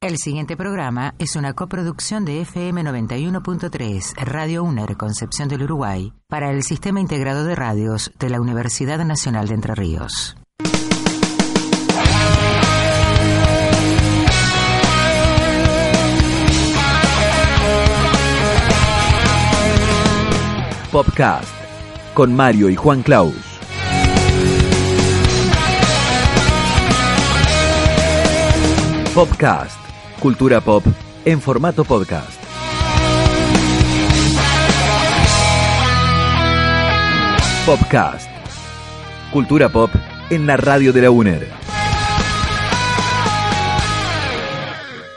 El siguiente programa es una coproducción de FM 91.3, Radio UNER Concepción del Uruguay, para el Sistema Integrado de Radios de la Universidad Nacional de Entre Ríos. Popcast con Mario y Juan Claus. Popcast, cultura pop en formato podcast. Popcast, cultura pop en la radio de la UNER.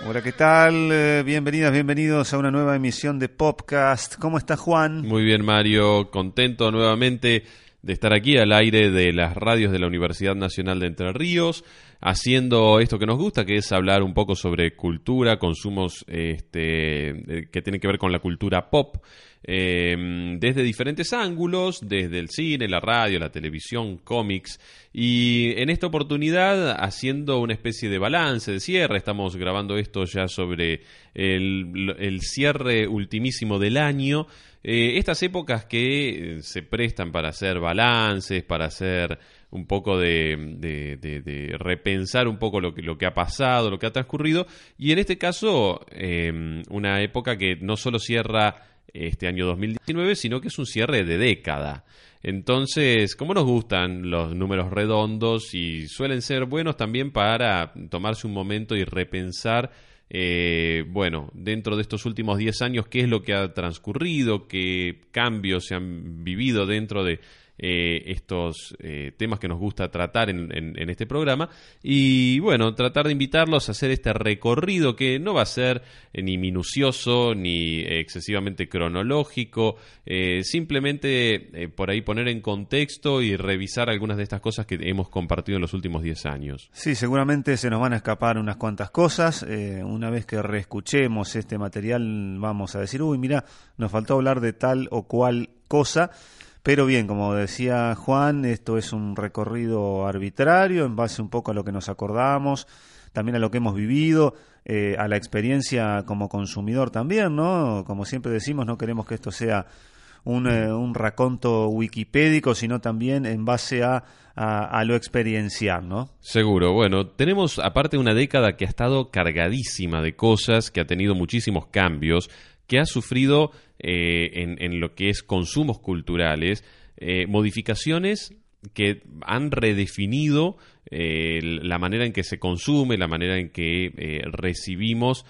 Hola, ¿qué tal? Eh, bienvenidas, bienvenidos a una nueva emisión de Popcast. ¿Cómo está Juan? Muy bien, Mario. Contento nuevamente de estar aquí al aire de las radios de la Universidad Nacional de Entre Ríos, haciendo esto que nos gusta, que es hablar un poco sobre cultura, consumos este, eh, que tienen que ver con la cultura pop. Eh, desde diferentes ángulos, desde el cine, la radio, la televisión, cómics, y en esta oportunidad haciendo una especie de balance, de cierre, estamos grabando esto ya sobre el, cierre ultimísimo del año, eh, estas épocas que eh, se prestan para hacer balances, para hacer un poco de, repensar un poco lo que, ha pasado, lo que ha transcurrido, y en este caso eh, una época que no solo cierra este año 2019, sino que es un cierre de década. Entonces, como nos gustan los números redondos y suelen ser buenos también para tomarse un momento y repensar, eh, bueno, dentro de estos últimos 10 años, qué es lo que ha transcurrido, qué cambios se han vivido dentro de eh, estos eh, temas que nos gusta tratar en, en- en este programa y bueno, tratar de invitarlos a hacer este recorrido que no va a ser eh, ni minucioso ni excesivamente cronológico, simplemente por ahí poner en contexto y revisar algunas de estas cosas que hemos compartido en los últimos 10 años. Sí, seguramente se nos van a escapar unas cuantas cosas. Una vez que reescuchemos este material, vamos a decir, uy, mira, nos faltó hablar de tal o cual cosa. Pero bien, como decía Juan, esto es un recorrido arbitrario en base un poco a lo que nos acordamos, también a lo que hemos vivido, eh, a la experiencia como consumidor también, ¿no? Como siempre decimos, no queremos que esto sea un, eh, un raconto wikipédico, sino también en base a, a, a lo experiencial, ¿no? Seguro, bueno, tenemos aparte una década que ha estado cargadísima de cosas, que ha tenido muchísimos cambios, que ha sufrido eh, en, lo que es consumos culturales, eh, modificaciones que han redefinido eh, la manera en que se consume, la manera en que recibimos,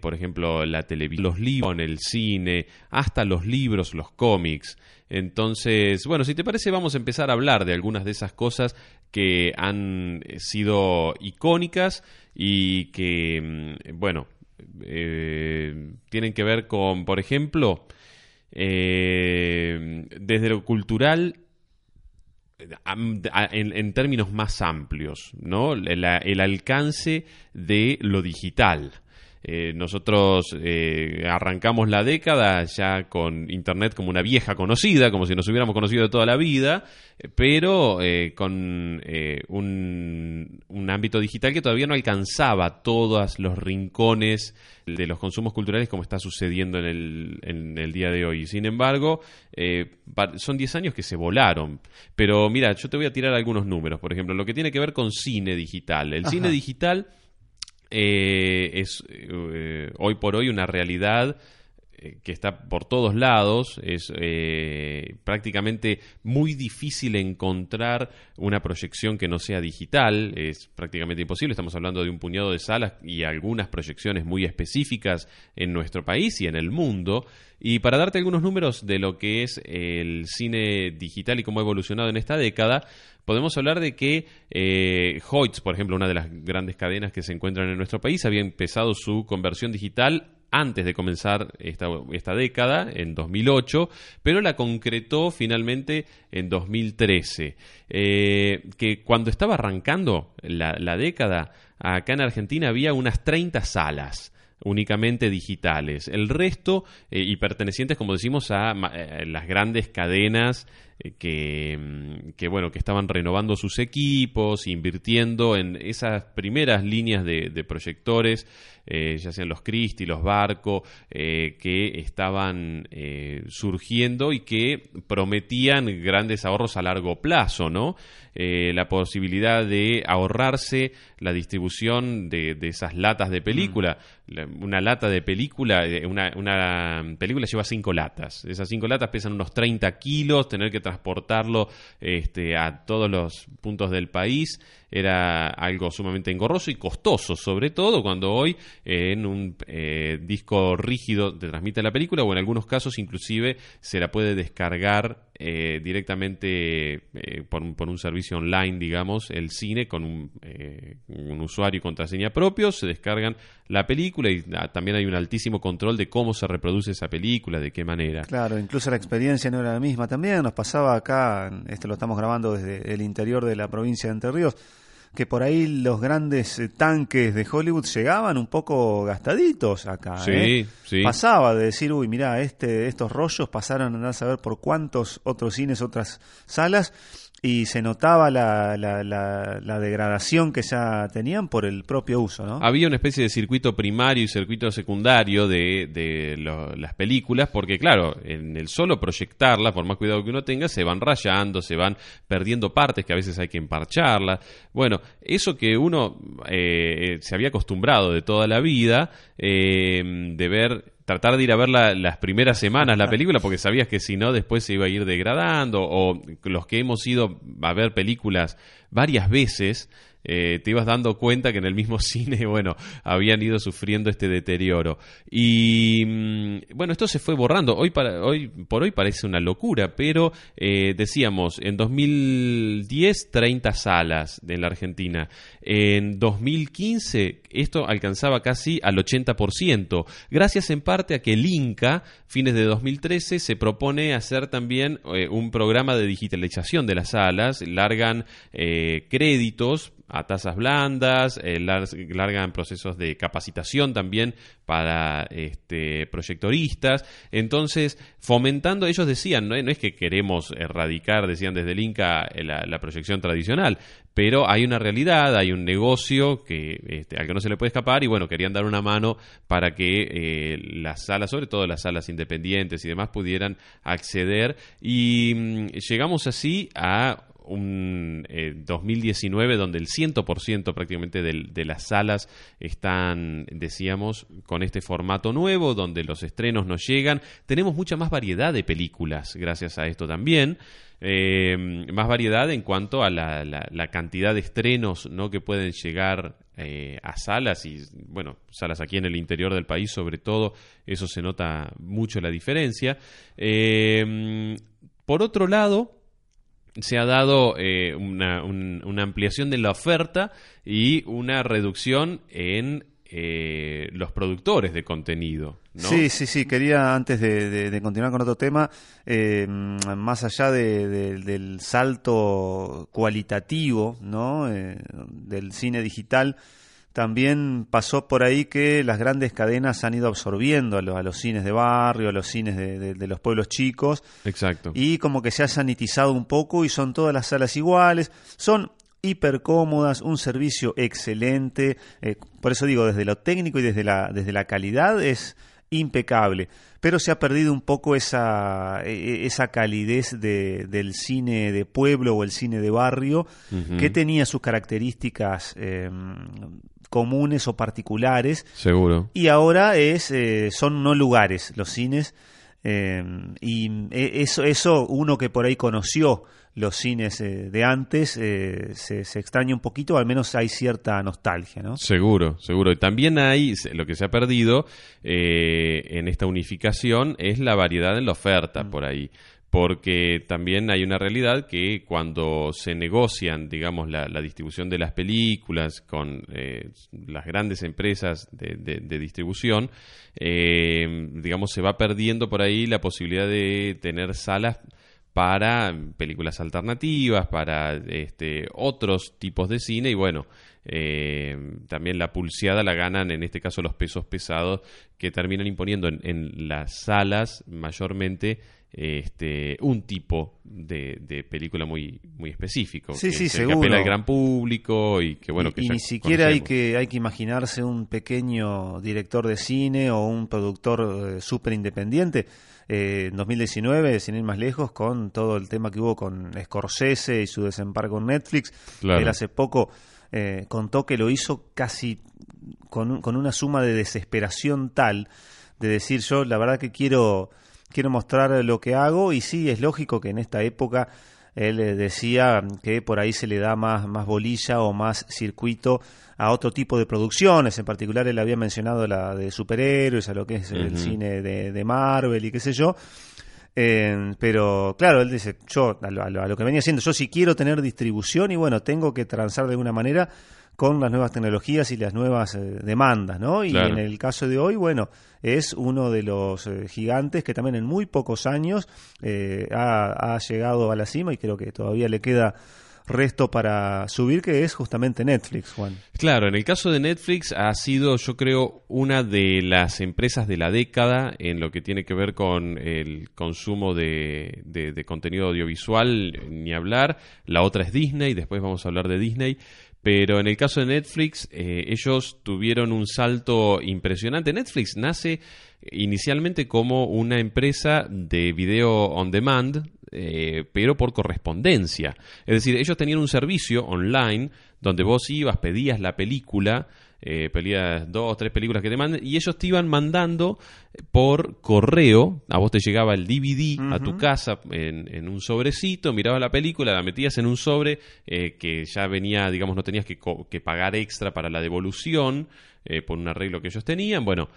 por ejemplo, la televisión, los libros, el cine, hasta los libros, los cómics. Entonces, bueno, si te parece, vamos a empezar a hablar de algunas de esas cosas que han sido icónicas y que, mm, bueno, eh, tienen que ver con, por ejemplo, eh, desde lo cultural en, en términos más amplios, ¿no? El alcance de lo digital. Eh, nosotros eh, arrancamos la década ya con Internet como una vieja conocida, como si nos hubiéramos conocido de toda la vida, eh, pero eh, con eh, un, un ámbito digital que todavía no alcanzaba todos los rincones de los consumos culturales como está sucediendo en el, en el día de hoy. Sin embargo, eh, son 10 años que se volaron. Pero mira, yo te voy a tirar algunos números. Por ejemplo, lo que tiene que ver con cine digital. El cine digital eh, es eh, hoy por hoy una realidad que está por todos lados, es eh, prácticamente muy difícil encontrar una proyección que no sea digital, es prácticamente imposible, estamos hablando de un puñado de salas y algunas proyecciones muy específicas en nuestro país y en el mundo. Y para darte algunos números de lo que es el cine digital y cómo ha evolucionado en esta década, podemos hablar de que eh, Hoyts, por ejemplo, una de las grandes cadenas que se encuentran en nuestro país, había empezado su conversión digital antes de comenzar esta, esta, década, en 2008, pero la concretó finalmente en 2013. Eh, que cuando estaba arrancando la, la década, acá en Argentina había unas 30 salas únicamente digitales. El resto, eh, y pertenecientes, como decimos, a eh, las grandes cadenas que, mm, que, bueno, que estaban renovando sus equipos, invirtiendo en esas primeras líneas de, de proyectores eh, ya sean los Christie, los Barco, eh, que estaban eh, surgiendo y que prometían grandes ahorros a largo plazo, ¿no? la posibilidad de ahorrarse la distribución de, esas latas de película. Mm. una lata de película, una, una, película lleva cinco latas. Esas cinco latas pesan unos 30 kilos, tener que transportarlo este, a todos los puntos del país era algo sumamente engorroso y costoso, sobre todo cuando hoy eh, en un eh, disco rígido te transmite la película o en algunos casos inclusive se la puede descargar eh, directamente por, por, un servicio online, digamos, el cine con un, un, usuario y contraseña propio, se descargan la película y ah, también hay un altísimo control de cómo se reproduce esa película, de qué manera. Claro, incluso la experiencia no era la misma también, nos pasaba acá, este lo estamos grabando desde el interior de la provincia de Entre Ríos, que por ahí los grandes eh, tanques de Hollywood llegaban un poco gastaditos acá. Sí, ¿eh? sí. Pasaba de decir, uy, mira, este, estos rollos pasaron a saber por cuántos otros cines, otras salas, y se notaba la, la, la, degradación que ya tenían por el propio uso, ¿no? Había una especie de circuito primario y circuito secundario de, de las películas, porque claro, en el solo proyectarlas, por más cuidado que uno tenga, se van rayando, se van perdiendo partes que a veces hay que emparcharlas. Bueno, eso que uno eh, se había acostumbrado de toda la vida, eh, de ver tratar de ir a ver las primeras semanas la película porque sabías que si no después se iba a ir degradando o los que hemos ido a ver películas varias veces eh, te ibas dando cuenta que en el mismo cine, bueno, habían ido sufriendo este deterioro. Y mm, bueno, esto se fue borrando. Hoy, para, hoy por hoy parece una locura, pero eh, decíamos, en 2010 30 salas en la Argentina. En 2015 esto alcanzaba casi al 80%, gracias en parte a que el Inca, fines de 2013, se propone hacer también eh, un programa de digitalización de las salas, largan créditos a tasas blandas, eh, largan procesos de capacitación también para este, proyectoristas. Entonces, fomentando, ellos decían, no, es que queremos erradicar, decían desde el Inca, eh, la, proyección tradicional, pero hay una realidad, hay un negocio que, este, al que no se le puede escapar y bueno, querían dar una mano para que eh, las salas, sobre todo las salas independientes y demás, pudieran acceder y mm, llegamos así a un 2019 eh, donde el 100% prácticamente de, las salas están, decíamos, con este formato nuevo, donde los estrenos nos llegan. Tenemos mucha más variedad de películas gracias a esto también. Eh, más variedad en cuanto a la, cantidad de estrenos ¿no? que pueden llegar eh, a salas y bueno, salas aquí en el interior del país sobre todo, eso se nota mucho la diferencia. por otro lado, se ha dado eh, una, una, ampliación de la oferta y una reducción en eh, los productores de contenido. Sí, sí, sí. Quería, antes de, continuar con otro tema, eh, más allá del salto cualitativo ¿no? del cine digital, también pasó por ahí que las grandes cadenas han ido absorbiendo a los, cines de barrio, a los cines de, los pueblos chicos. Exacto. Y como que se ha sanitizado un poco y son todas las salas iguales. Son hiper cómodas, un servicio excelente. Eh, por eso digo, desde lo técnico y desde la, desde la calidad es impecable. Pero se ha perdido un poco esa, e, e, esa calidez de, del cine de pueblo o el cine de barrio, que tenía sus características eh, comunes o particulares. Seguro. Y ahora es eh, son no lugares los cines. eh, y eh, eso, eso, uno que por ahí conoció los cines eh, de antes, eh, se, se extraña un poquito, al menos hay cierta nostalgia, ¿no? Seguro, seguro. Y también hay, lo que se ha perdido en esta unificación es la variedad en la oferta por ahí. Porque también hay una realidad que cuando se negocian, digamos, la, distribución de las películas con eh, las grandes empresas de, de- de distribución, eh, digamos, se va perdiendo por ahí la posibilidad de tener salas para películas alternativas, para este, otros tipos de cine y bueno, eh, también la pulseada la ganan en este caso los pesos pesados que terminan imponiendo en, en las salas mayormente este, un tipo de, de película muy muy específico Sí, que, sí, seguro. apela al gran público y que bueno y, que y ni siquiera hay que, hay que imaginarse un pequeño director de cine o un productor súper independiente. Eh, en 2019, sin ir más lejos, con todo el tema que hubo con Scorsese y su desembarco en Netflix, Claro. él hace poco eh, contó que lo hizo casi con, con una suma de desesperación tal de decir yo la verdad que quiero quiero mostrar lo que hago y sí es lógico que en esta época él eh, decía que por ahí se le da más, más bolilla o más circuito a otro tipo de producciones. En particular, él había mencionado la de superhéroes, a lo que es el cine de, de Marvel y qué sé yo. Eh, pero claro, él dice, yo a lo, a lo- a lo que venía haciendo, yo si quiero tener distribución y bueno, tengo que transar de alguna manera con las nuevas tecnologías y las nuevas eh, demandas, ¿no? Y Claro. en el caso de hoy, bueno, es uno de los eh, gigantes que también en muy pocos años eh, ha, ha llegado a la cima y creo que todavía le queda resto para subir, que es justamente Netflix, Juan. Claro, en el caso de Netflix ha sido, yo creo, una de las empresas de la década en lo que tiene que ver con el consumo de, de- de contenido audiovisual, ni hablar. La otra es Disney, después vamos a hablar de Disney. Pero en el caso de Netflix, eh, ellos tuvieron un salto impresionante. Netflix nace inicialmente como una empresa de video on demand, eh, pero por correspondencia. Es decir, ellos tenían un servicio online donde vos ibas, pedías la película, eh, pedías dos o tres películas que te manden, y ellos te iban mandando por correo, a vos te llegaba el DVD a tu casa en, en un sobrecito, mirabas la película, la metías en un sobre eh, que ya venía, digamos, no tenías que, que pagar extra para la devolución, eh, por un arreglo que ellos tenían. Bueno,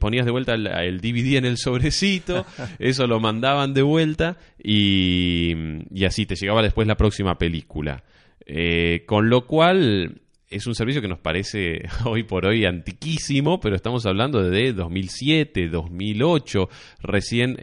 ponías de vuelta el, el DVD en el sobrecito, eso lo mandaban de vuelta y, y así te llegaba después la próxima película. Eh, con lo cual es un servicio que nos parece hoy por hoy antiquísimo, pero estamos hablando de 2007, 2008, recién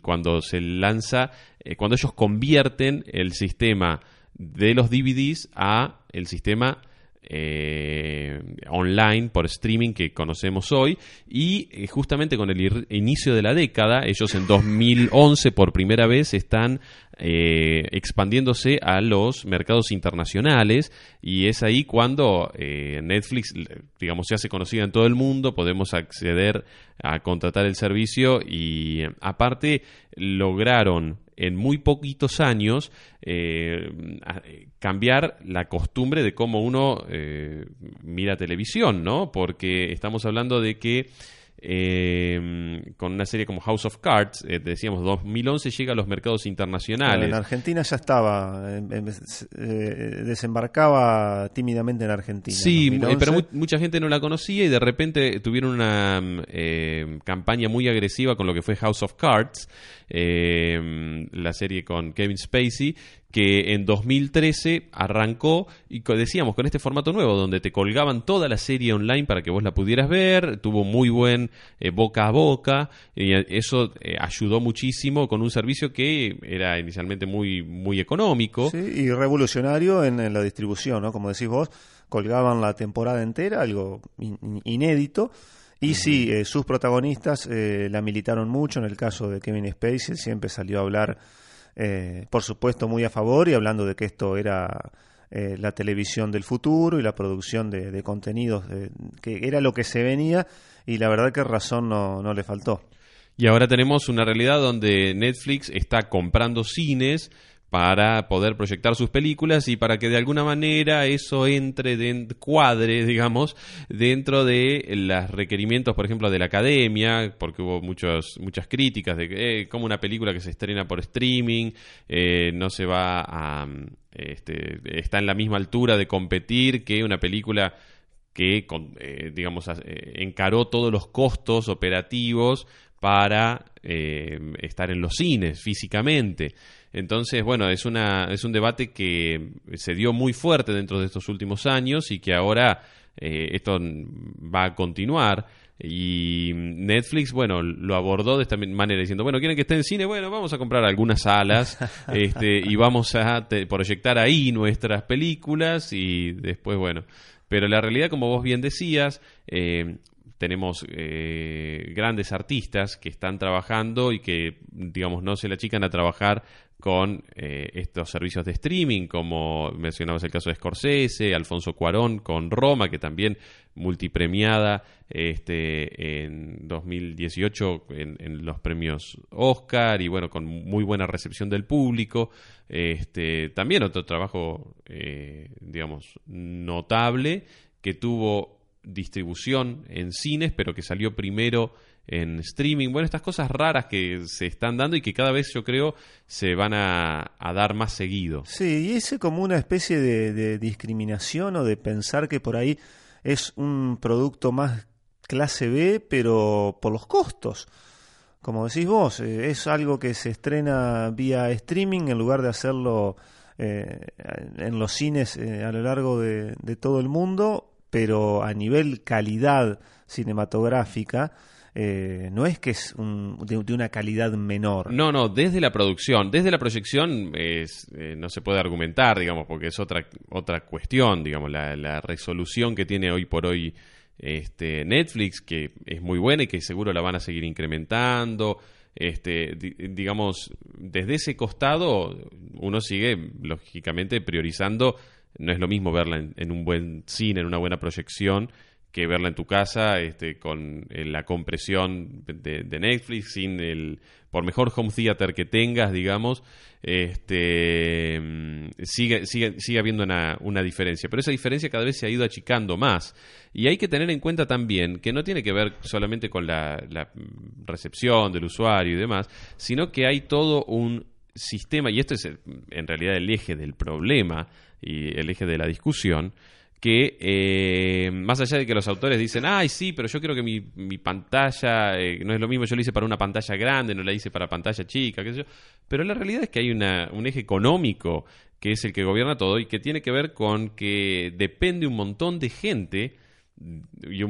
cuando se lanza, eh, cuando ellos convierten el sistema de los DVDs a el sistema eh, online por streaming que conocemos hoy. Y eh, justamente con el inicio de la década ellos en 2011 por primera vez están eh, expandiéndose a los mercados internacionales. Y es ahí cuando Netflix digamos se hace conocida en todo el mundo. Podemos acceder a contratar el servicio y aparte lograron en muy poquitos años eh, cambiar la costumbre de cómo uno eh, mira televisión, ¿no? Porque estamos hablando de que eh, con una serie como House of Cards, eh, decíamos 2011 llega a los mercados internacionales. En Argentina ya estaba, em, em, eh, desembarcaba tímidamente en Argentina. Sí, en eh, 2011. pero mu- mucha gente no la conocía y de repente tuvieron una campaña muy agresiva con lo que fue House of Cards, la serie con Kevin Spacey, que en 2013 arrancó y decíamos con este formato nuevo donde te colgaban toda la serie online para que vos la pudieras ver, tuvo muy buen eh, boca a boca y eso eh, ayudó muchísimo con un servicio que era inicialmente muy muy económico. Sí, y revolucionario en, en la distribución, ¿no? Como decís vos, colgaban la temporada entera, algo in- in- inédito. Y sí, eh, sus protagonistas eh, la militaron mucho. En el caso de Kevin Spacey, siempre salió a hablar, eh, por supuesto, muy a favor y hablando de que esto era eh, la televisión del futuro y la producción de, contenidos, que era lo que se venía. Y la verdad que razón no, no le faltó. Y ahora tenemos una realidad donde Netflix está comprando cines para poder proyectar sus películas y para que de alguna manera eso entre, de, cuadre, digamos, dentro de los requerimientos, por ejemplo, de la academia, porque hubo muchos, muchas críticas de que eh, como una película que se estrena por streaming eh, no se va a... Este, está en la misma altura de competir que una película que, eh, digamos, encaró todos los costos operativos para estar en los cines físicamente. Entonces, bueno, es, una, es un debate que se dio muy fuerte dentro de estos últimos años y que ahora eh, esto va a continuar. Y Netflix, bueno, lo abordó de esta manera diciendo, bueno, quieren que esté en cine, bueno, vamos a comprar algunas salas este, y vamos a proyectar ahí nuestras películas y después, bueno, pero la realidad, como vos bien decías, eh, tenemos eh, grandes artistas que están trabajando y que, digamos, no se la achican a trabajar con eh, estos servicios de streaming, como mencionabas el caso de Scorsese, Alfonso Cuarón con Roma, que también multipremiada este, en 2018 en, los premios Oscar y bueno, con muy buena recepción del público. Este, también otro trabajo, eh, digamos, notable que tuvo distribución en cines, pero que salió primero en streaming, bueno, estas cosas raras que se están dando y que cada vez yo creo se van a, dar más seguido. Sí, y es como una especie de, discriminación o de pensar que por ahí es un producto más clase B, pero por los costos. Como decís vos, eh, es algo que se estrena vía streaming en lugar de hacerlo eh, en los cines eh, a lo largo de, de todo el mundo, pero a nivel calidad cinematográfica, eh, no es que es de, una calidad menor. No, no, desde la producción, desde la proyección eh, no se puede argumentar, digamos, porque es otra, otra cuestión, digamos, la, resolución que tiene hoy por hoy este, Netflix, que es muy buena y que seguro la van a seguir incrementando. Este, digamos, desde ese costado uno sigue, lógicamente, priorizando, no es lo mismo verla en un buen cine, en una buena proyección, que verla en tu casa este, con eh, la compresión de, Netflix, sin el por mejor home theater que tengas, digamos, este, mm, sigue, sigue, sigue habiendo una, una, diferencia. Pero esa diferencia cada vez se ha ido achicando más. Y hay que tener en cuenta también que no tiene que ver solamente con la, la recepción del usuario y demás, sino que hay todo un sistema, y esto es en realidad el eje del problema y el eje de la discusión, que eh, más allá de que los autores dicen, ay, sí, pero yo creo que mi, pantalla eh, no es lo mismo, yo lo hice para una pantalla grande, no la hice para pantalla chica, qué sé yo, pero la realidad es que hay una, un eje económico que es el que gobierna todo y que tiene que ver con que depende un montón de gente y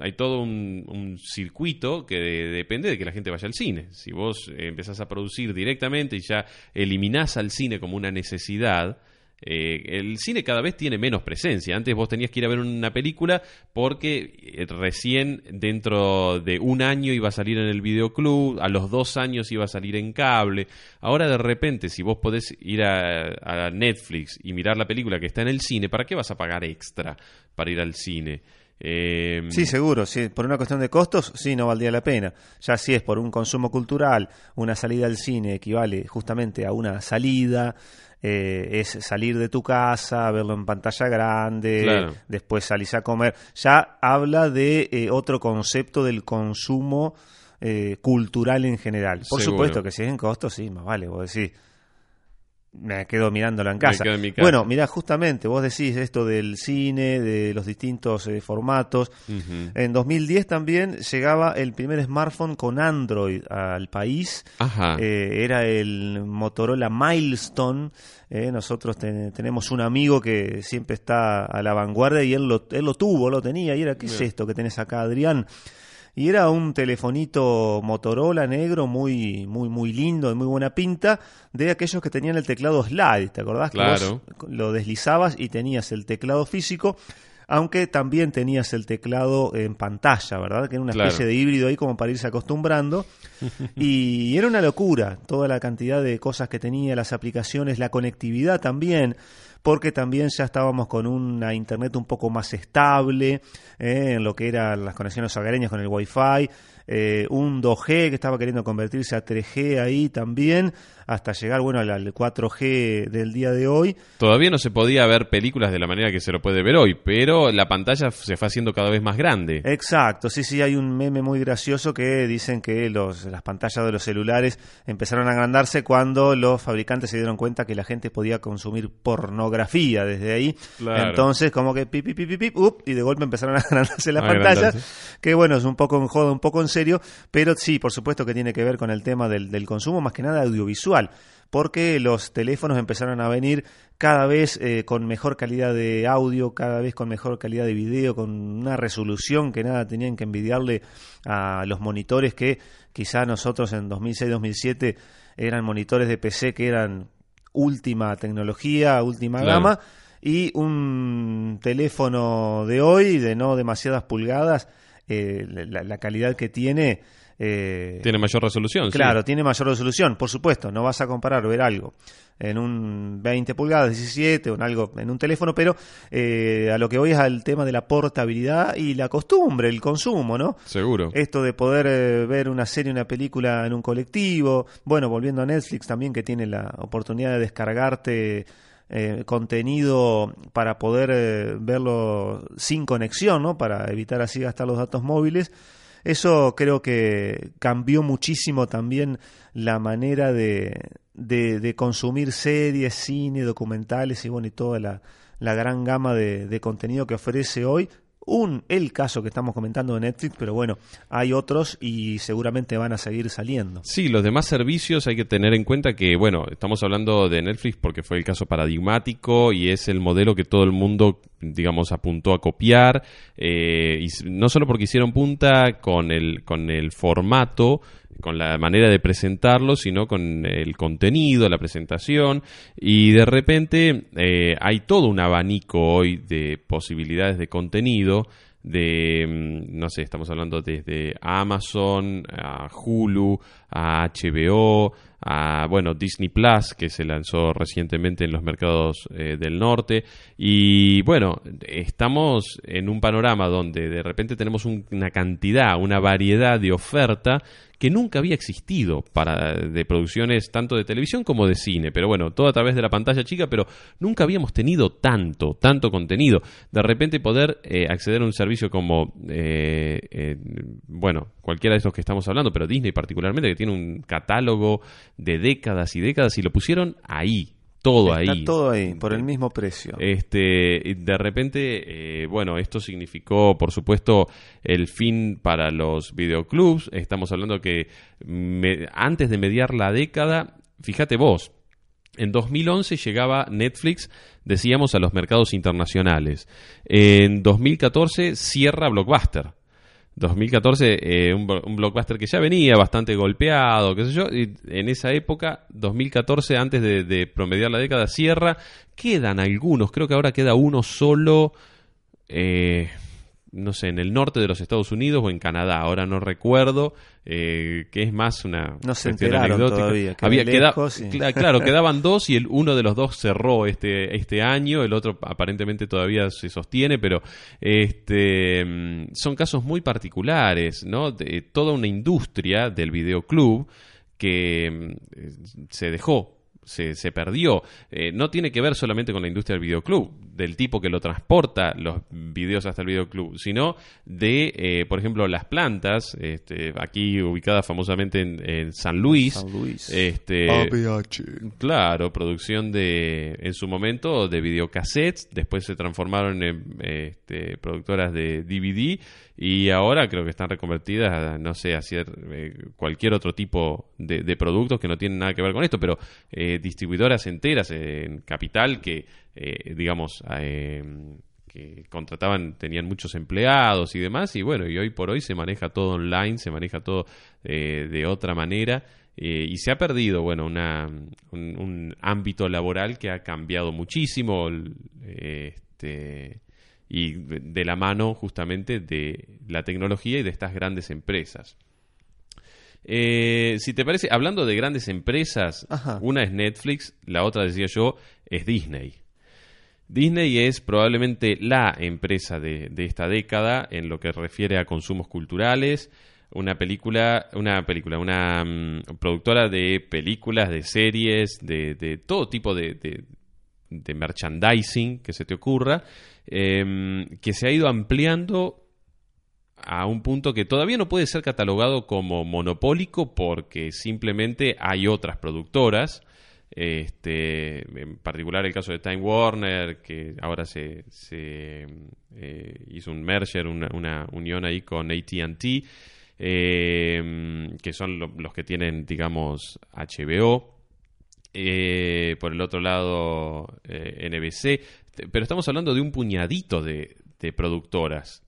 hay todo un, circuito que depende de que la gente vaya al cine. Si vos empezás a producir directamente y ya eliminás al cine como una necesidad, eh, el cine cada vez tiene menos presencia. Antes vos tenías que ir a ver una película porque eh, recién dentro de un año iba a salir en el videoclub, a los dos años iba a salir en cable. Ahora de repente, si vos podés ir a, Netflix y mirar la película que está en el cine, ¿para qué vas a pagar extra para ir al cine? Eh, sí, seguro. Sí, por una cuestión de costos, sí, no valdría la pena. Ya si es por un consumo cultural, una salida al cine equivale justamente a una salida, eh, es salir de tu casa, verlo en pantalla grande, después salís a comer. Ya habla de eh, otro concepto del consumo eh, cultural en general. Por supuesto que si es en costo, sí, más vale, vos decís me quedo mirándolo en casa. Bueno, mira, justamente vos decís esto del cine, de los distintos eh, formatos. En 2010 también llegaba el primer smartphone con Android al país. Eh, era el Motorola Milestone. Eh, nosotros tenemos un amigo que siempre está a la vanguardia y él lo, él lo tuvo, lo tenía. Y era, ¿qué es esto que tenés acá, Adrián? Y era un telefonito Motorola negro muy muy muy lindo, de muy buena pinta, de aquellos que tenían el teclado slide, ¿te acordás? Claro. Que vos lo deslizabas y tenías el teclado físico, aunque también tenías el teclado en pantalla, ¿verdad? Que era una especie de híbrido ahí como para irse acostumbrando. y era una locura toda la cantidad de cosas que tenía, las aplicaciones, la conectividad también porque también ya estábamos con una internet un poco más estable eh, en lo que eran las conexiones hogareñas con el Wi-Fi, eh, un 2G que estaba queriendo convertirse a 3G ahí también, hasta llegar bueno al 4G del día de hoy. Todavía no se podía ver películas de la manera que se lo puede ver hoy, pero la pantalla se fue haciendo cada vez más grande. Exacto, sí, sí, hay un meme muy gracioso que dicen que los, las pantallas de los celulares empezaron a agrandarse cuando los fabricantes se dieron cuenta que la gente podía consumir pornografía desde ahí. Entonces, como que pip, pip, pip, pip, up, y de golpe empezaron a agrandarse las pantallas, que bueno, es un poco en joda, un poco en serio, pero sí, por supuesto que tiene que ver con el tema del, del consumo, más que nada audiovisual, porque los teléfonos empezaron a venir cada vez eh, con mejor calidad de audio, cada vez con mejor calidad de video, con una resolución que nada tenían que envidiarle a los monitores que quizá nosotros en 2006-2007 eran monitores de PC que eran última tecnología, última gama, y un teléfono de hoy de no demasiadas pulgadas eh, la, calidad que tiene... Eh, tiene mayor resolución. Claro, tiene mayor resolución, por supuesto. No vas a comparar ver algo en un 20 pulgadas, 17 o en algo en un teléfono, pero eh, a lo que voy es al tema de la portabilidad y la costumbre, el consumo, ¿no? Seguro. Esto de poder ver una serie, una película en un colectivo. Bueno, volviendo a Netflix también, que tiene la oportunidad de descargarte eh, contenido para poder eh, verlo sin conexión, ¿no? Para evitar así gastar los datos móviles. Eso creo que cambió muchísimo también la manera de, de, consumir series, cine, documentales y bueno, y toda la, la gran gama de, de contenido que ofrece hoy, un el caso que estamos comentando de Netflix, pero bueno, hay otros y seguramente van a seguir saliendo. Sí, los demás servicios hay que tener en cuenta que, bueno, estamos hablando de Netflix porque fue el caso paradigmático y es el modelo que todo el mundo, digamos, apuntó a copiar, eh, y no solo porque hicieron punta con el, con el formato, con la manera de presentarlo, sino con el contenido, la presentación, y de repente eh, hay todo un abanico hoy de posibilidades de contenido, de, mm, no sé, estamos hablando desde Amazon, a Hulu, a HBO, a bueno Disney Plus que se lanzó recientemente en los mercados eh, del norte. Y bueno estamos en un panorama donde de repente tenemos una cantidad una variedad de oferta que nunca había existido para de producciones tanto de televisión como de cine, pero bueno, todo a través de la pantalla chica, pero nunca habíamos tenido tanto, tanto contenido. De repente poder eh, acceder a un servicio como, eh, eh, bueno, cualquiera de esos que estamos hablando, pero Disney particularmente, que tiene un catálogo de décadas y décadas y lo pusieron ahí, todo ahí. todo ahí, por el mismo precio. Este, de repente, eh, bueno, esto significó, por supuesto, el fin para los videoclubs. Estamos hablando que antes de mediar la década, fíjate vos, en 2011 llegaba Netflix, decíamos, a los mercados internacionales. En 2014 cierra Blockbuster. 2014, eh, un, blockbuster que ya venía bastante golpeado, qué sé yo, y en esa época, 2014, antes de, promediar la década, cierra, quedan algunos, creo que ahora queda uno solo, eh, no sé, en el norte de los Estados Unidos o en Canadá, ahora no recuerdo, eh, que es más una no se todavía había claro quedaban dos y el uno de los dos cerró este este año el otro aparentemente todavía se sostiene pero este mm, son casos muy particulares no de toda una industria del videoclub que mm, se dejó se, se perdió. Eh, no tiene que ver solamente con la industria del videoclub, del tipo que lo transporta los videos hasta el videoclub, sino de, eh, por ejemplo, las plantas, este, aquí ubicadas famosamente en, San Luis. San Luis. Este, Claro, producción de, en su momento, de videocassettes, después se transformaron en este, productoras de DVD y ahora creo que están reconvertidas a, no sé, hacer eh, cualquier otro tipo de, productos que no tienen nada que ver con esto, pero eh, distribuidoras enteras en capital que, eh, digamos, que contrataban, tenían muchos empleados y demás, y bueno, y hoy por hoy se maneja todo online, se maneja todo de otra manera. y se ha perdido, bueno, una, un, un, ámbito laboral que ha cambiado muchísimo. Este, y de la mano justamente de la tecnología y de estas grandes empresas. Eh, si te parece, hablando de grandes empresas, una es Netflix, la otra, decía yo, es Disney. Disney es probablemente la empresa de, esta década en lo que refiere a consumos culturales. Una película, una película, una mm, productora de películas, de series, de, todo tipo de, de- de merchandising que se te ocurra, em, que se ha ido ampliando a un punto que todavía no puede ser catalogado como monopólico porque simplemente hay otras productoras. Este, en particular el caso de Time Warner, que ahora se, eh, hizo un merger, una, una unión ahí con ATT, eh, que son lo- los que tienen, digamos, HBO. Eh, por el otro lado, eh, NBC. Pero estamos hablando de un puñadito de, productoras.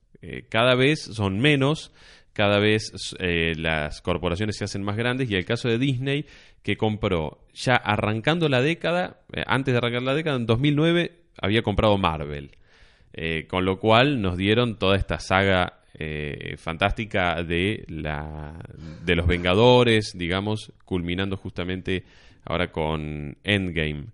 Cada vez son menos, cada vez eh, las corporaciones se hacen más grandes y el caso de Disney que compró ya arrancando la década, eh, antes de arrancar la década, en 2009 había comprado Marvel. Eh, con lo cual nos dieron toda esta saga fantástica de, la, de los Vengadores, digamos, culminando justamente ahora con Endgame.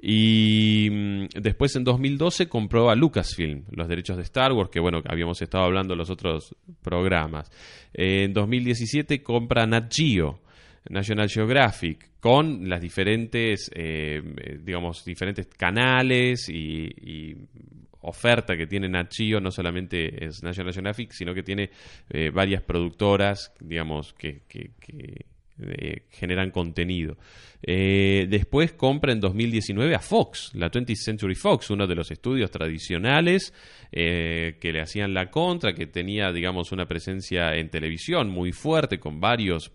Y mm, después en 2012 compró a Lucasfilm los derechos de Star Wars, que bueno, habíamos estado hablando en los otros programas. En 2017 compra Nat Geo, National Geographic, con las diferentes, eh, digamos, diferentes canales y, oferta que tiene Nat Geo, no solamente es National Geographic, sino que tiene eh, varias productoras, digamos, que- que, eh, generan contenido. Eh, después compra en 2019 a Fox, la 20th Century Fox, uno de los estudios tradicionales eh, que le hacían la contra, que tenía, digamos, una presencia en televisión muy fuerte, con varios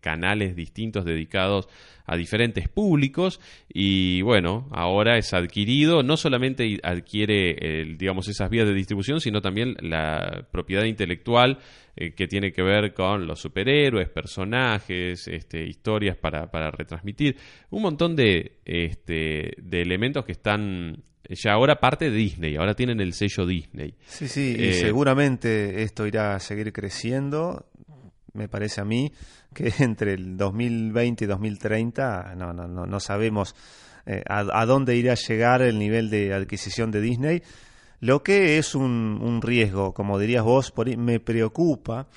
canales distintos dedicados a diferentes públicos y bueno, ahora es adquirido, no solamente adquiere, digamos, esas vías de distribución, sino también la propiedad intelectual eh, que tiene que ver con los superhéroes, personajes, este, historias para, para retransmitir, un montón de, este, de elementos que están ya ahora parte de Disney, ahora tienen el sello Disney. Sí, sí, y Eh, seguramente esto irá a seguir creciendo. Me parece a mí que entre el 2020 y 2030 no, no, no, no sabemos eh, a, a dónde irá a llegar el nivel de adquisición de Disney. Lo que es un, un riesgo, como dirías vos, por ahí me preocupa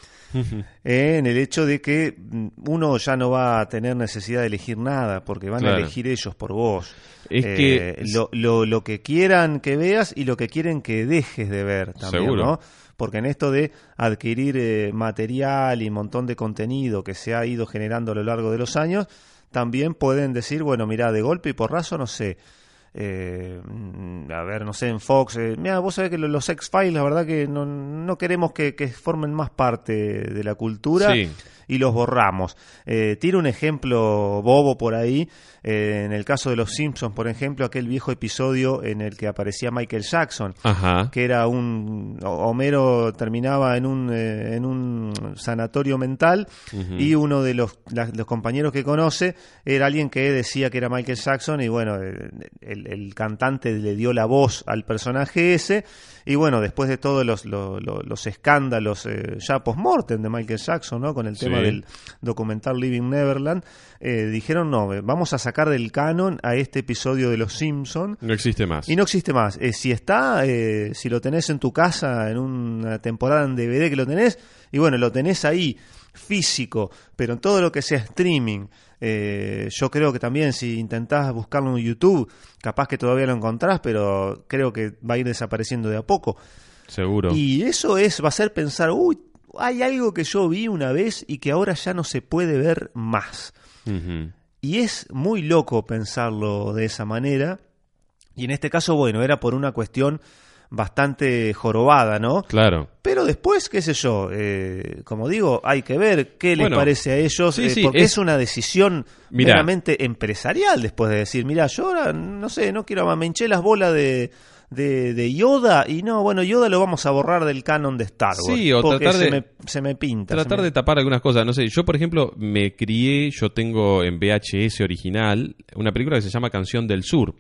eh, en el hecho de que mm, uno ya no va a tener necesidad de elegir nada, porque van a elegir ellos por vos. Es Eh, que- lo, lo, lo que quieran que veas y lo que quieren que dejes de ver también, Seguro. ¿no? Porque en esto de adquirir eh, material y montón de contenido que se ha ido generando a lo largo de los años, también pueden decir, bueno, mira, de golpe y porrazo, no sé, eh, a ver, no sé, en Fox, eh, mira, vos sabés que lo- los X-Files, la verdad que no, no queremos que, formen más parte de la cultura. Y los borramos. Eh, tiro un ejemplo bobo por ahí, eh, en el caso de los Simpsons, por ejemplo, aquel viejo episodio en el que aparecía Michael Jackson, Ajá. que era un Homero terminaba en un eh, en un sanatorio mental y uno de los, la- los compañeros que conoce era alguien que decía que era Michael Jackson y bueno eh, el, el cantante le dio la voz al personaje ese y bueno después de todos los, los, los- los escándalos eh, ya post-mortem de Michael Jackson ¿no? con el tema Sí. del documental Living Neverland eh, dijeron no vamos a sacar del canon a este episodio de Los Simpson No existe más. y no existe más. Eh, si está, eh, si lo tenés en tu casa en una temporada en DVD que lo tenés, y bueno, lo tenés ahí físico, pero en todo lo que sea streaming, eh, yo creo que también si intentás buscarlo en YouTube, capaz que todavía lo encontrás, pero creo que va a ir desapareciendo de a poco. Seguro. Y eso es, va a ser pensar, uy, hay algo que yo vi una vez y que ahora ya no se puede ver más. Y es muy loco pensarlo de esa manera. Y en este caso, bueno, era por una cuestión bastante jorobada, ¿no? Claro. Pero después, qué sé yo, eh, como digo, hay que ver qué les Bueno, parece a ellos, sí, eh, sí, porque es, es- una decisión Mirá. meramente empresarial después de decir, mira, yo ahora, no sé, no quiero me hinché las bolas de, de, de Yoda y no, bueno, Yoda lo vamos a borrar del canon de Star Wars. Sí, o porque tratar se, de- me, se me pinta. Tratar me- de tapar algunas cosas. No sé, yo por ejemplo me crié, yo tengo en VHS original una película que se llama Canción del Sur.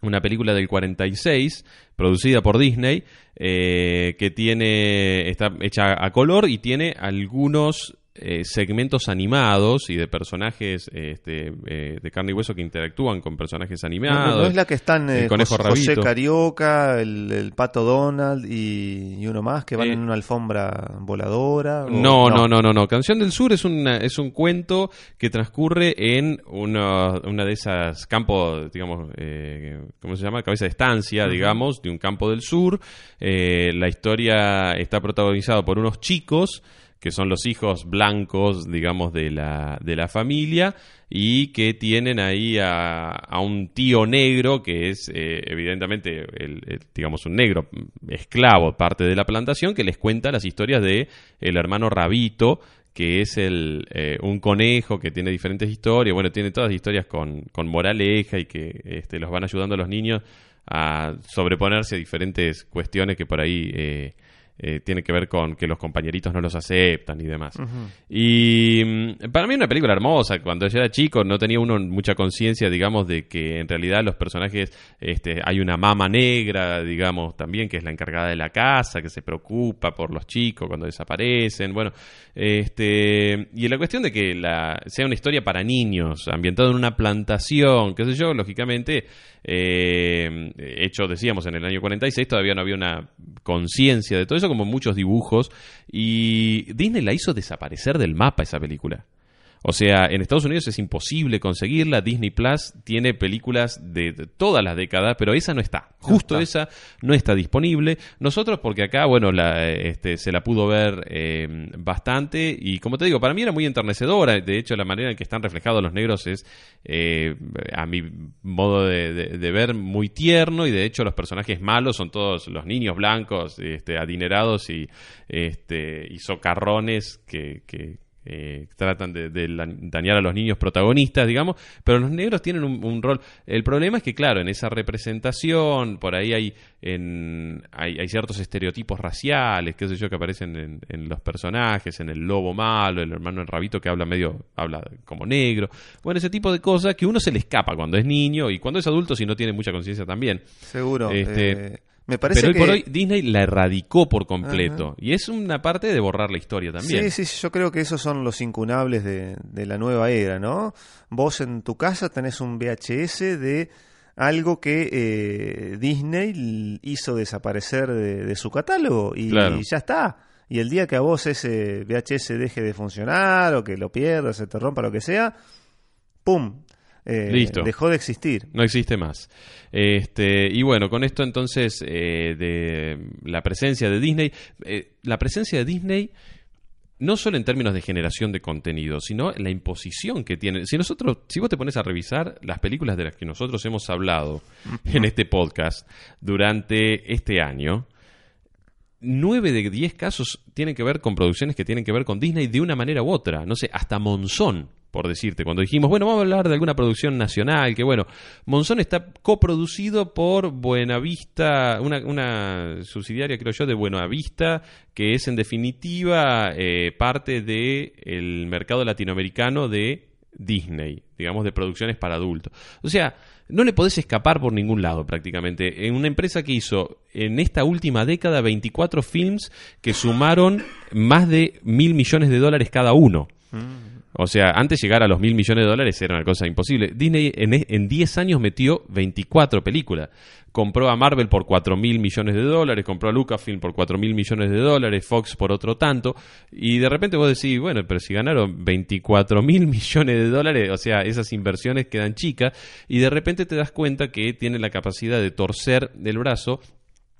Una película del 46, producida por Disney, eh, que tiene está hecha a color y tiene algunos eh, segmentos animados y de personajes este, eh, de carne y hueso que interactúan con personajes animados. No, no es la que están el eh, conejo José, Carioca, el, el pato Donald y, y uno más que van Eh, en una alfombra voladora. o- No, no, no, no, no. Canción del Sur es, una, es un cuento que transcurre en una, una de esas campos, digamos, eh, ¿cómo se llama? Cabeza de estancia, digamos, de un campo del sur. Eh, la historia está protagonizada por unos chicos que son los hijos blancos, digamos, de la, de la familia y que tienen ahí a, a un tío negro que es eh, evidentemente, el, digamos, un negro esclavo, parte de la plantación, que les cuenta las historias de el hermano Rabito, que es el, eh, un conejo que tiene diferentes historias, bueno, tiene todas historias con, con moraleja y que este, los van ayudando a los niños a sobreponerse a diferentes cuestiones que por ahí eh, eh, tienen que ver con que los compañeritos no los aceptan y demás. Y mm, para mí una película hermosa. Cuando yo era chico no tenía uno mucha conciencia, digamos, de que en realidad los personajes, este, hay una mama negra, digamos, también que es la encargada de la casa, que se preocupa por los chicos cuando desaparecen. Bueno, este, y la cuestión de que la, sea una historia para niños, ambientada en una plantación, qué sé yo, lógicamente, eh, hecho, decíamos, en el año 46, todavía no había una conciencia de todo eso, como muchos dibujos, y Disney la hizo desaparecer del mapa esa película. O sea, en Estados Unidos es imposible conseguirla. Disney Plus tiene películas de, de todas las décadas, pero esa no está. Justo esa no está disponible. Nosotros, porque acá, bueno, la, este, se la pudo ver eh, bastante. Y como te digo, para mí era muy enternecedora. De hecho, la manera en que están reflejados los negros es, eh, a mi modo de, de- de ver, muy tierno. Y de hecho, los personajes malos son todos los niños blancos, este, adinerados y, este, y socarrones que. que eh, tratan de, de dañar a los niños protagonistas, digamos, pero los negros tienen un, un rol. El problema es que, claro, en esa representación, por ahí hay, en, hay, hay ciertos estereotipos raciales, qué sé yo, que aparecen en, en los personajes, en el lobo malo, el hermano del rabito que habla medio, habla como negro, bueno, ese tipo de cosas que uno se le escapa cuando es niño y cuando es adulto si no tiene mucha conciencia también. Seguro. Este, eh, me parece Pero hoy que... por hoy Disney la erradicó por completo y es una parte de borrar la historia también. Sí, sí, yo creo que esos son los incunables de, de la nueva era, ¿no? Vos en tu casa tenés un VHS de algo que eh, Disney hizo desaparecer de, de su catálogo y, Claro. ya está. Y el día que a vos ese VHS deje de funcionar o que lo pierdas, se te rompa lo que sea, ¡pum! Eh, Listo. Dejó de existir. No existe más. Este, y bueno, con esto entonces eh, de la presencia de Disney, eh, la presencia de Disney no solo en términos de generación de contenido, sino en la imposición que tiene. Si nosotros, si vos te pones a revisar las películas de las que nosotros hemos hablado en este podcast durante este año, nueve de diez casos tienen que ver con producciones que tienen que ver con Disney de una manera u otra. No sé, hasta Monzón, por decirte, cuando dijimos, bueno, vamos a hablar de alguna producción nacional, que bueno, Monzón está coproducido por Buenavista, una, una subsidiaria, creo yo, de Buenavista, que es en definitiva eh, parte del mercado latinoamericano de Disney, digamos, de producciones para adultos. O sea, no le podés escapar por ningún lado prácticamente. En una empresa que hizo en esta última década 24 films que sumaron más de mil millones de dólares cada uno. O sea, antes llegar a los mil millones de dólares era una cosa imposible. Disney en, e- en 10 años metió 24 películas. Compró a Marvel por 4 mil millones de dólares, compró a Lucasfilm por 4 mil millones de dólares, Fox por otro tanto. Y de repente vos decís, bueno, pero si ganaron 24 mil millones de dólares, o sea, esas inversiones quedan chicas. Y de repente te das cuenta que tiene la capacidad de torcer del brazo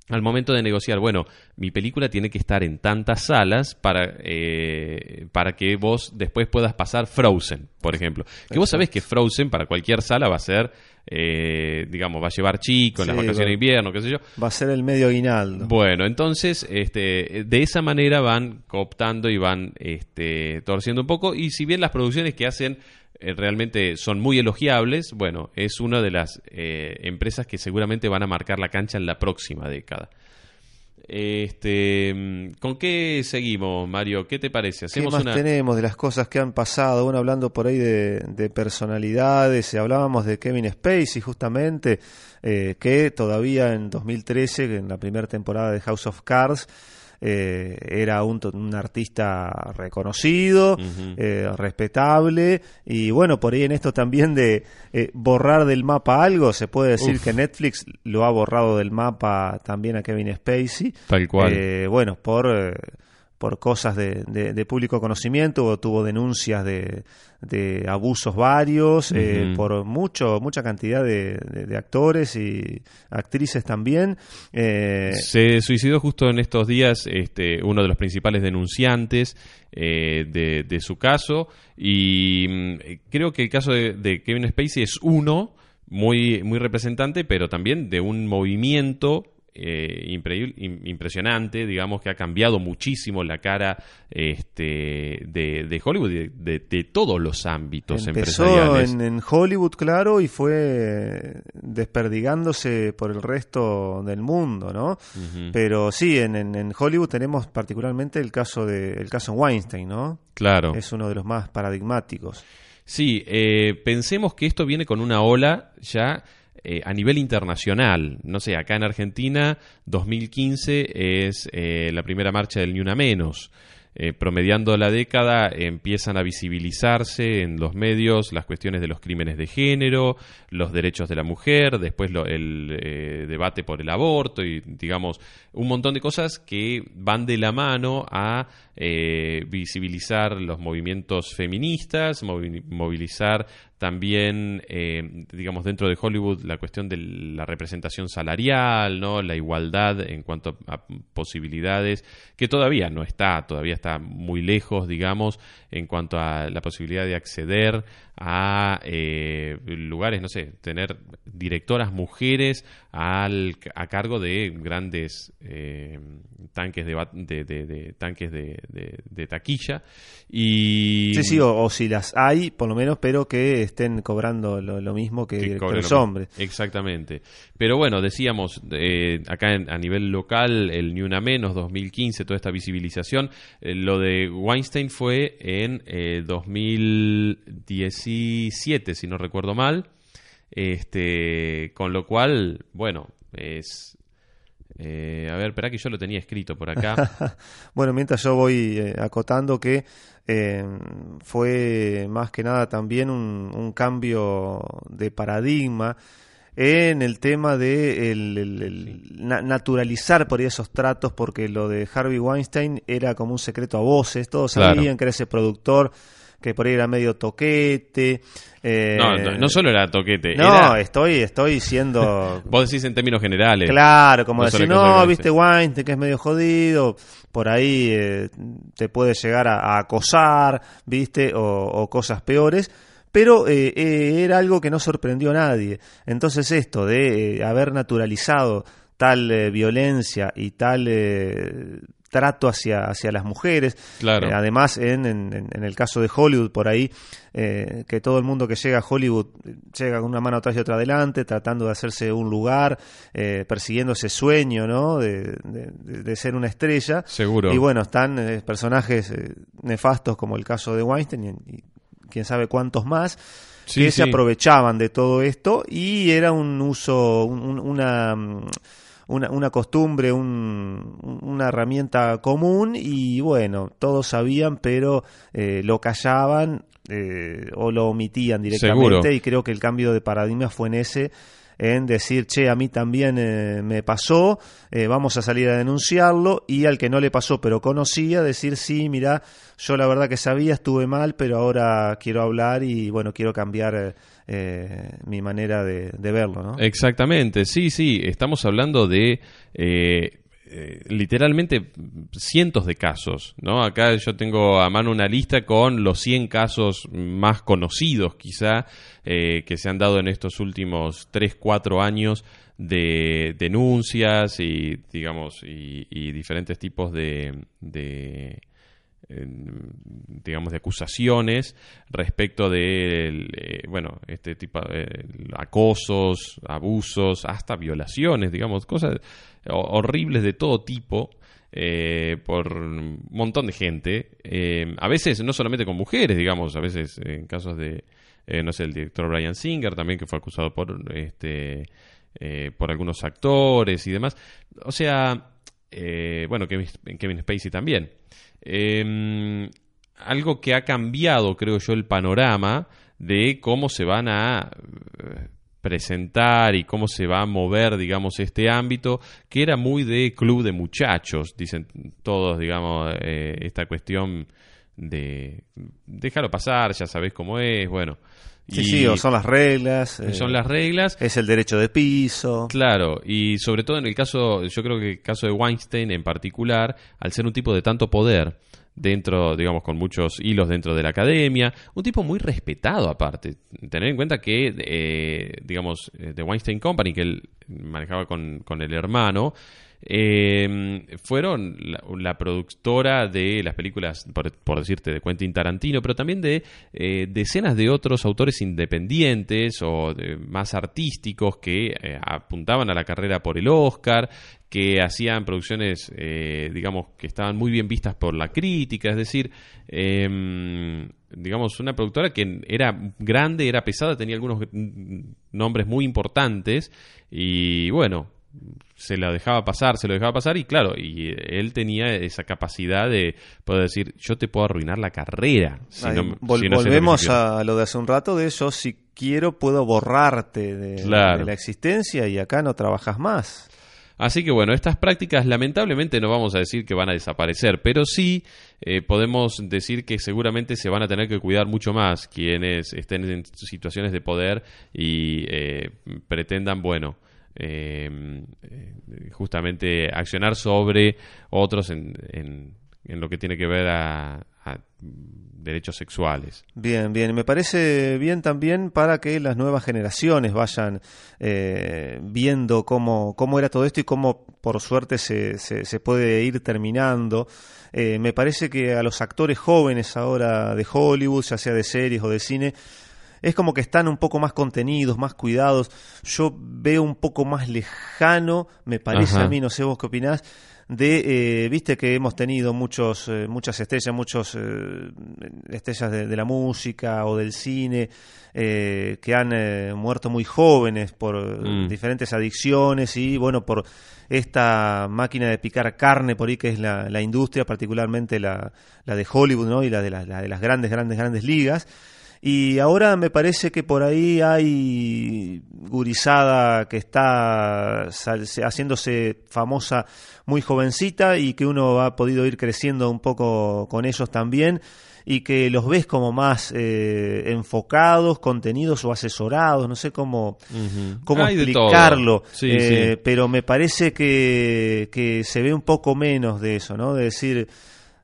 al momento de negociar, bueno, mi película tiene que estar en tantas salas para, eh, para que vos después puedas pasar Frozen, por ejemplo. Que vos sabés que Frozen para cualquier sala va a ser, eh, digamos, va a llevar chicos en las Sí, vacaciones de invierno, qué sé yo. Va a ser el medio aguinaldo. Bueno, entonces, este, de esa manera van cooptando y van este, torciendo un poco. Y si bien las producciones que hacen realmente son muy elogiables, bueno, es una de las eh, empresas que seguramente van a marcar la cancha en la próxima década. Este, mm, ¿Con qué seguimos, Mario? ¿Qué te parece? ¿Qué Hacemos más una... tenemos de las cosas que han pasado? Bueno, hablando por ahí de, de personalidades, eh, hablábamos de Kevin Spacey justamente, eh, que todavía en 2013, en la primera temporada de House of Cards, eh, era un, un, artista reconocido, eh, respetable, y bueno, por ahí en esto también de eh, borrar del mapa algo, se puede decir que Netflix lo ha borrado del mapa también a Kevin Spacey. Tal cual. bueno, por por cosas de, de, público conocimiento, o tuvo denuncias de, de abusos varios, eh, por mucho, mucha cantidad de, actores y actrices también. Eh, Se suicidó justo en estos días este, uno de los principales denunciantes eh, de, su caso y mm, creo que el caso de, Kevin Spacey es uno muy, muy representante, pero también de un movimiento eh, impresionante, digamos que ha cambiado muchísimo la cara este, de, Hollywood, de, de, todos los ámbitos Empezó empresariales. En, en Hollywood, claro, y fue desperdigándose por el resto del mundo, ¿no? Pero sí, en, en, Hollywood tenemos particularmente el caso de el caso Weinstein, ¿no? Claro. Es uno de los más paradigmáticos. Sí, eh, pensemos que esto viene con una ola ya eh, a nivel internacional. No sé, acá en Argentina 2015 es eh, la primera marcha del Ni Una Menos. Eh, promediando la década empiezan a visibilizarse en los medios las cuestiones de los crímenes de género, los derechos de la mujer, después el debate por el aborto y digamos un montón de cosas que van de la mano a visibilizar los movimientos feministas, movilizar también, eh, digamos, dentro de Hollywood, la cuestión de la representación salarial, ¿no? La igualdad en cuanto a posibilidades, que todavía no está, todavía está muy lejos, digamos, en cuanto a la posibilidad de acceder a eh, lugares, no sé, tener directoras mujeres al, a cargo de grandes eh, tanques de, de, tanques de, taquilla. Y sí sí o, si las hay por lo menos pero que estén cobrando lo, mismo que, los hombres. Exactamente. Pero bueno decíamos eh, acá a nivel local el ni una menos 2015 toda esta visibilización lo de Weinstein fue en 2010 siete si no recuerdo mal. Este, con lo cual, bueno, es... Eh, a ver, espera que yo lo tenía escrito por acá. bueno, mientras yo voy eh, acotando que eh, fue más que nada también un, cambio de paradigma en el tema de naturalizar por ahí esos tratos, porque lo de Harvey Weinstein era como un secreto a voces, todos sabían que era ese productor que por ahí era medio toquete. Eh, no, no, solo era toquete. No, estoy, estoy siendo. Vos decís en términos generales. Claro, como decir, no, viste Weinstein que es medio jodido, por ahí eh, te puede llegar a, acosar, viste, o, cosas peores pero eh, era algo que no sorprendió a nadie. Entonces esto de haber naturalizado tal violencia y tal trato hacia, hacia las mujeres. Claro. Eh, además, en, en, el caso de Hollywood, por ahí, eh, que todo el mundo que llega a Hollywood eh, llega con una mano atrás y otra adelante, tratando de hacerse un lugar, persiguiendo ese sueño, ¿no? De, de, ser una estrella. Seguro. Y bueno, están personajes nefastos como el caso de Weinstein y, quién sabe cuántos más. que se aprovechaban de todo esto y era un uso, una mm, una, una costumbre, un, una herramienta común y bueno, todos sabían, pero eh, lo callaban eh, o lo omitían directamente y creo que el cambio de paradigma fue en ese en decir, che, a mí también eh, me pasó, vamos a salir a denunciarlo, y al que no le pasó pero conocía, decir, sí, mira, yo la verdad que sabía, estuve mal, pero ahora quiero hablar y bueno, quiero cambiar eh, mi manera de, verlo, ¿no? Exactamente, sí, sí, estamos hablando de... Eh, eh, literalmente cientos de casos, ¿no? Acá yo tengo a mano una lista con los 100 casos más conocidos quizá que se han dado en estos últimos 3, 4 años de denuncias y digamos y, diferentes tipos de digamos, de acusaciones respecto de, eh, bueno, este tipo de acosos, abusos, hasta violaciones, digamos, cosas horribles de todo tipo. Eh, por un montón de gente, eh, a veces no solamente con mujeres, digamos, a veces en casos de, no sé, el director Brian Singer también que fue acusado por, este, por algunos actores y demás. O sea, eh, bueno, Kevin, Kevin Spacey también. Em, algo que ha cambiado, creo yo, el panorama de cómo se van a eh, presentar y cómo se va a mover, digamos, este ámbito, que era muy de club de muchachos, dicen todos, digamos, eh, esta cuestión de déjalo pasar, ya sabés cómo es, bueno. Sí, sí, o son las reglas. Son las reglas. Es el derecho de piso. Claro, y sobre todo en el caso, yo creo que el caso de Weinstein en particular, al ser un tipo de tanto poder, dentro, digamos, con muchos hilos dentro de la academia, un tipo muy respetado aparte. Tener en cuenta que, eh, digamos, The Weinstein Company, que él manejaba con, con el hermano, eh, fueron la, productora de las películas, por, decirte, de Quentin Tarantino, pero también de eh, decenas de otros autores independientes o más artísticos que eh, apuntaban a la carrera por el Oscar, que hacían producciones, eh, digamos, que estaban muy bien vistas por la crítica, es decir, em, digamos, una productora que era grande, era pesada, tenía algunos nombres muy importantes y bueno, se lo dejaba pasar, se lo dejaba pasar y claro, y él tenía esa capacidad de poder decir, yo te puedo arruinar la carrera. volvemos a lo de hace un rato de eso, si quiero puedo borrarte de, la existencia y acá no trabajas más. Así que bueno, estas prácticas lamentablemente no vamos a decir que van a desaparecer, pero sí eh, podemos decir que seguramente se van a tener que cuidar mucho más quienes estén en situaciones de poder y eh, pretendan, bueno, eh, justamente accionar sobre otros en, en, lo que tiene que ver a, derechos sexuales. Bien, bien. Me parece bien también para que las nuevas generaciones vayan eh, viendo cómo, cómo era todo esto y cómo por suerte se, se, puede ir terminando. Eh, me parece que a los actores jóvenes ahora de Hollywood, ya sea de series o de cine, es como que están un poco más contenidos, más cuidados. Yo veo un poco más lejano, me parece a mí, no sé vos qué opinás, de, eh, viste que hemos tenido muchos, eh, muchas estrellas, muchos eh, estrellas de, la música o del cine que han muerto muy jóvenes por mm. diferentes adicciones y bueno, por esta máquina de picar carne por ahí que es la, la industria, particularmente la, la de Hollywood ¿no? y la de, la de las grandes, grandes, grandes ligas. Y ahora me parece que por ahí hay gurizada que está haciéndose famosa muy jovencita y que uno ha podido ir creciendo un poco con ellos también y que los ves como más eh, enfocados, contenidos o asesorados, no sé cómo, cómo explicarlo, eh, pero me parece que, que se ve un poco menos de eso, ¿no? De decir,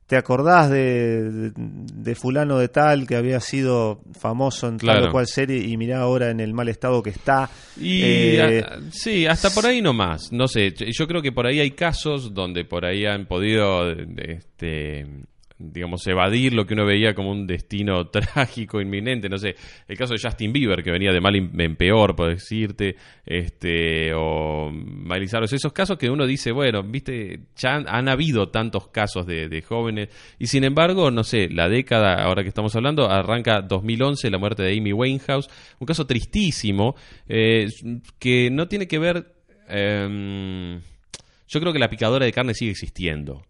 ¿Te acordás de, de, fulano de tal que había sido famoso en tal o cual serie y mirá ahora en el mal estado que está? Y eh, sí, hasta por ahí nomás. No sé, yo creo que por ahí hay casos donde por ahí han podido este, digamos, evadir lo que uno veía como un destino trágico, inminente, no sé, el caso de Justin Bieber, que venía de mal en peor, por decirte, este, o Miley esos casos que uno dice, bueno, viste, ya han, habido tantos casos de, jóvenes, y sin embargo, no sé, la década, ahora que estamos hablando, arranca 2011, la muerte de Amy Winehouse, un caso tristísimo, eh, que no tiene que ver, em, yo creo que la picadora de carne sigue existiendo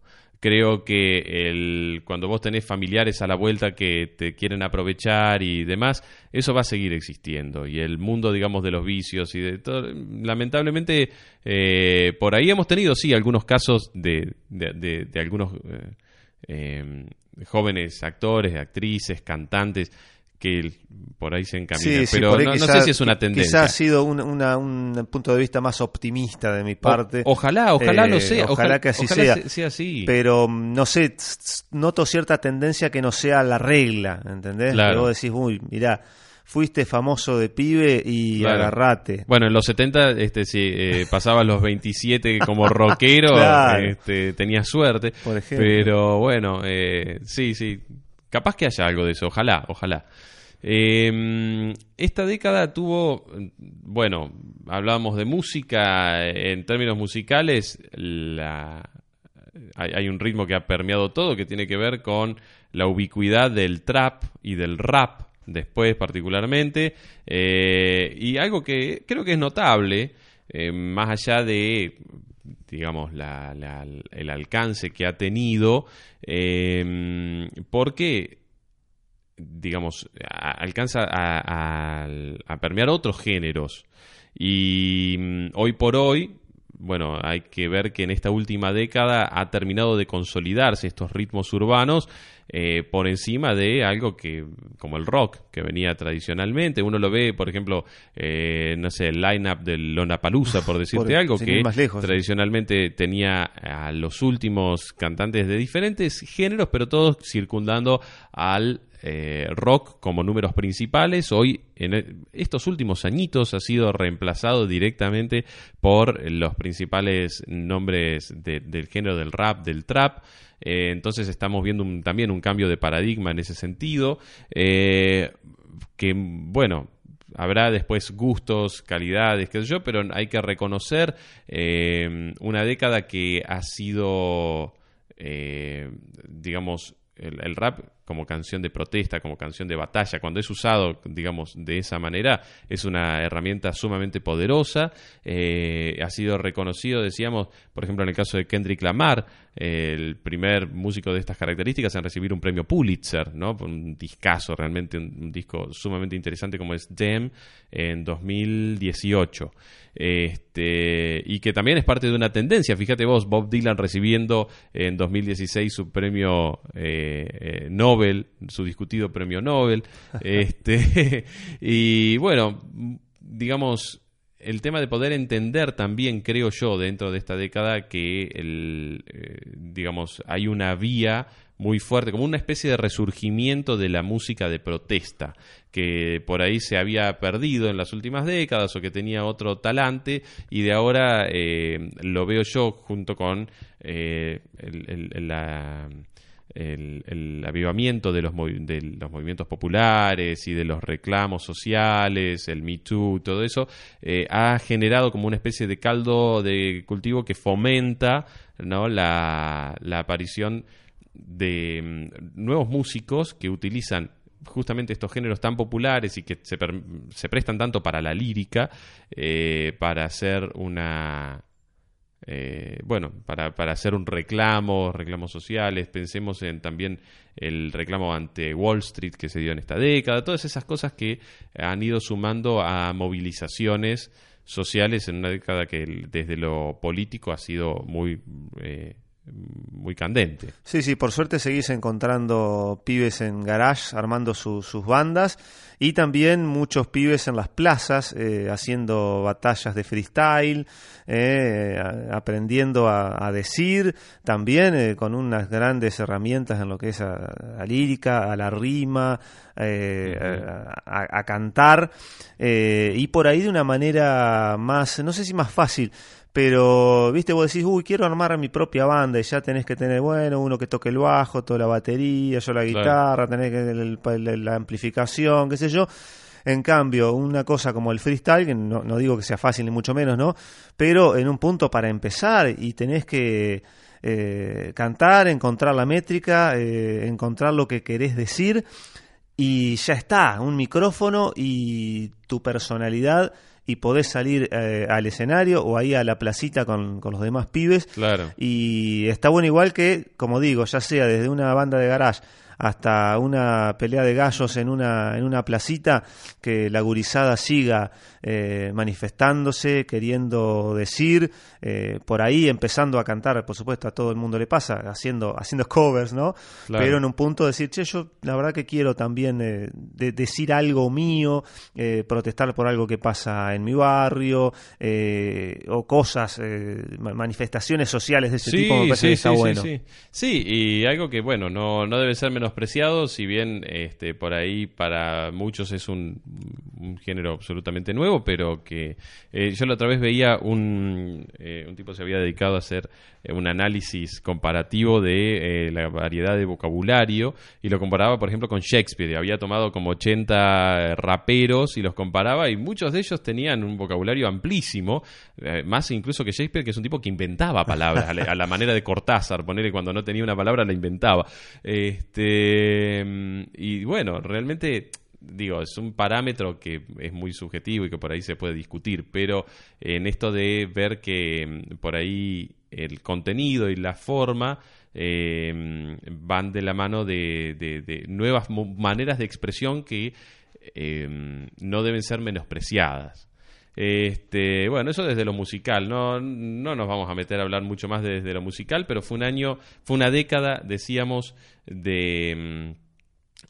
creo que el, cuando vos tenés familiares a la vuelta que te quieren aprovechar y demás, eso va a seguir existiendo. Y el mundo, digamos, de los vicios y de todo, lamentablemente, eh, por ahí hemos tenido, sí, algunos casos de, de, algunos eh, eh, jóvenes actores, actrices, cantantes que por ahí se encamina. pero no, sé si es una tendencia. Quizá ha sido un, un, punto de vista más optimista de mi parte. ojalá, ojalá lo eh, sea. Ojalá, que así sea. así. Pero no sé, noto cierta tendencia que no sea la regla, ¿entendés? Claro. Vos decís, uy, mirá, fuiste famoso de pibe y agarrate. Bueno, en los 70, este, si eh, pasabas los 27 como rockero, este, tenías suerte. Por ejemplo. Pero bueno, eh, sí, sí, capaz que haya algo de eso, ojalá, ojalá. Em, esta década tuvo, bueno, hablábamos de música, en términos musicales, la, hay, un ritmo que ha permeado todo, que tiene que ver con la ubicuidad del trap y del rap, después particularmente, eh, y algo que creo que es notable, eh, más allá de digamos, el alcance que ha tenido, eh, porque digamos, alcanza a, permear otros géneros. Y mm, hoy por hoy, bueno, hay que ver que en esta última década ha terminado de consolidarse estos ritmos urbanos eh, por encima de algo que, como el rock, que venía tradicionalmente. Uno lo ve, por ejemplo, eh, no sé, el line-up del Lollapalooza, por decirte algo, que tradicionalmente tenía a los últimos cantantes de diferentes géneros, pero todos circundando al eh, rock como números principales. Hoy, en e, estos últimos añitos, ha sido reemplazado directamente por los principales nombres del género del rap, del trap. Eh, entonces estamos viendo también un cambio de paradigma en ese sentido. Eh, que, bueno, habrá después gustos, calidades, qué sé yo, pero hay que reconocer una década que ha sido, digamos, el, rap como canción de protesta, como canción de batalla, cuando es usado, digamos, de esa manera, es una herramienta sumamente poderosa. Eh, ha sido reconocido, decíamos, por ejemplo, en el caso de Kendrick Lamar, el primer músico de estas características en recibir un premio Pulitzer, ¿no? Un discazo, realmente un, disco sumamente interesante como es Dem en 2018. Este, y que también es parte de una tendencia. Fíjate vos, Bob Dylan recibiendo en 2016 su premio eh, eh, Nobel, su discutido premio Nobel. este, y bueno, digamos, el tema de poder entender también, creo yo, dentro de esta década, que el, eh, digamos, hay una vía muy fuerte, como una especie de resurgimiento de la música de protesta, que por ahí se había perdido en las últimas décadas o que tenía otro talante, y de ahora eh, lo veo yo junto con eh, la el, avivamiento de los, de los, movimientos populares y de los reclamos sociales, el Me Too, todo eso, eh, ha generado como una especie de caldo de cultivo que fomenta ¿no? la, aparición de mm, nuevos músicos que utilizan justamente estos géneros tan populares y que se, se prestan tanto para la lírica, eh, para hacer una, eh, bueno, para, para, hacer un reclamo, reclamos sociales, pensemos en también el reclamo ante Wall Street que se dio en esta década, todas esas cosas que han ido sumando a movilizaciones sociales en una década que desde lo político ha sido muy eh, muy candente. Sí, sí, por suerte seguís encontrando pibes en garage armando sus bandas y también muchos pibes en las plazas eh, haciendo batallas de freestyle, eh, aprendiendo a, decir, también eh, con unas grandes herramientas en lo que es a, lírica, a la rima, a, cantar y por ahí de una manera más, no sé si más fácil, pero, viste, vos decís, uy, quiero armar mi propia banda y ya tenés que tener, bueno, uno que toque el bajo, toda la batería, yo la guitarra, tenés que la amplificación, qué sé yo. En cambio, una cosa como el freestyle, que no, digo que sea fácil ni mucho menos, ¿no? Pero en un punto para empezar y tenés que eh, cantar, encontrar la métrica, eh, encontrar lo que querés decir y ya está, un micrófono y tu personalidad y podés salir eh, al escenario o ahí a la placita con, con, los demás pibes. Claro. Y está bueno igual que, como digo, ya sea desde una banda de garage hasta una pelea de gallos en una, en una placita, que la gurizada siga eh, manifestándose, queriendo decir, eh, por ahí empezando a cantar, por supuesto a todo el mundo le pasa, haciendo, haciendo covers, ¿no? Pero en un punto decir, che, yo la verdad que quiero también eh, decir algo mío, protestar por algo que pasa en mi barrio, o cosas, manifestaciones sociales de ese tipo, me parece que está bueno. Sí, sí, y algo que, bueno, no, no debe ser menospreciado, si bien este, por ahí para muchos es un, un género absolutamente nuevo, pero que eh, yo la otra vez veía un, eh, un tipo se había dedicado a hacer un análisis comparativo de la variedad de vocabulario y lo comparaba, por ejemplo, con Shakespeare. Había tomado como 80 raperos y los comparaba y muchos de ellos tenían un vocabulario amplísimo, más incluso que Shakespeare, que es un tipo que inventaba palabras a la, manera de Cortázar, ponerle cuando no tenía una palabra la inventaba. Este, y bueno, realmente digo, es un parámetro que es muy subjetivo y que por ahí se puede discutir, pero en esto de ver que mm, por ahí el contenido y la forma eh, van de la mano de, nuevas maneras de expresión que eh, no deben ser menospreciadas. Este, bueno, eso desde lo musical. No, no nos vamos a meter a hablar mucho más desde lo musical, pero fue un año, fue una década, decíamos, de, mm,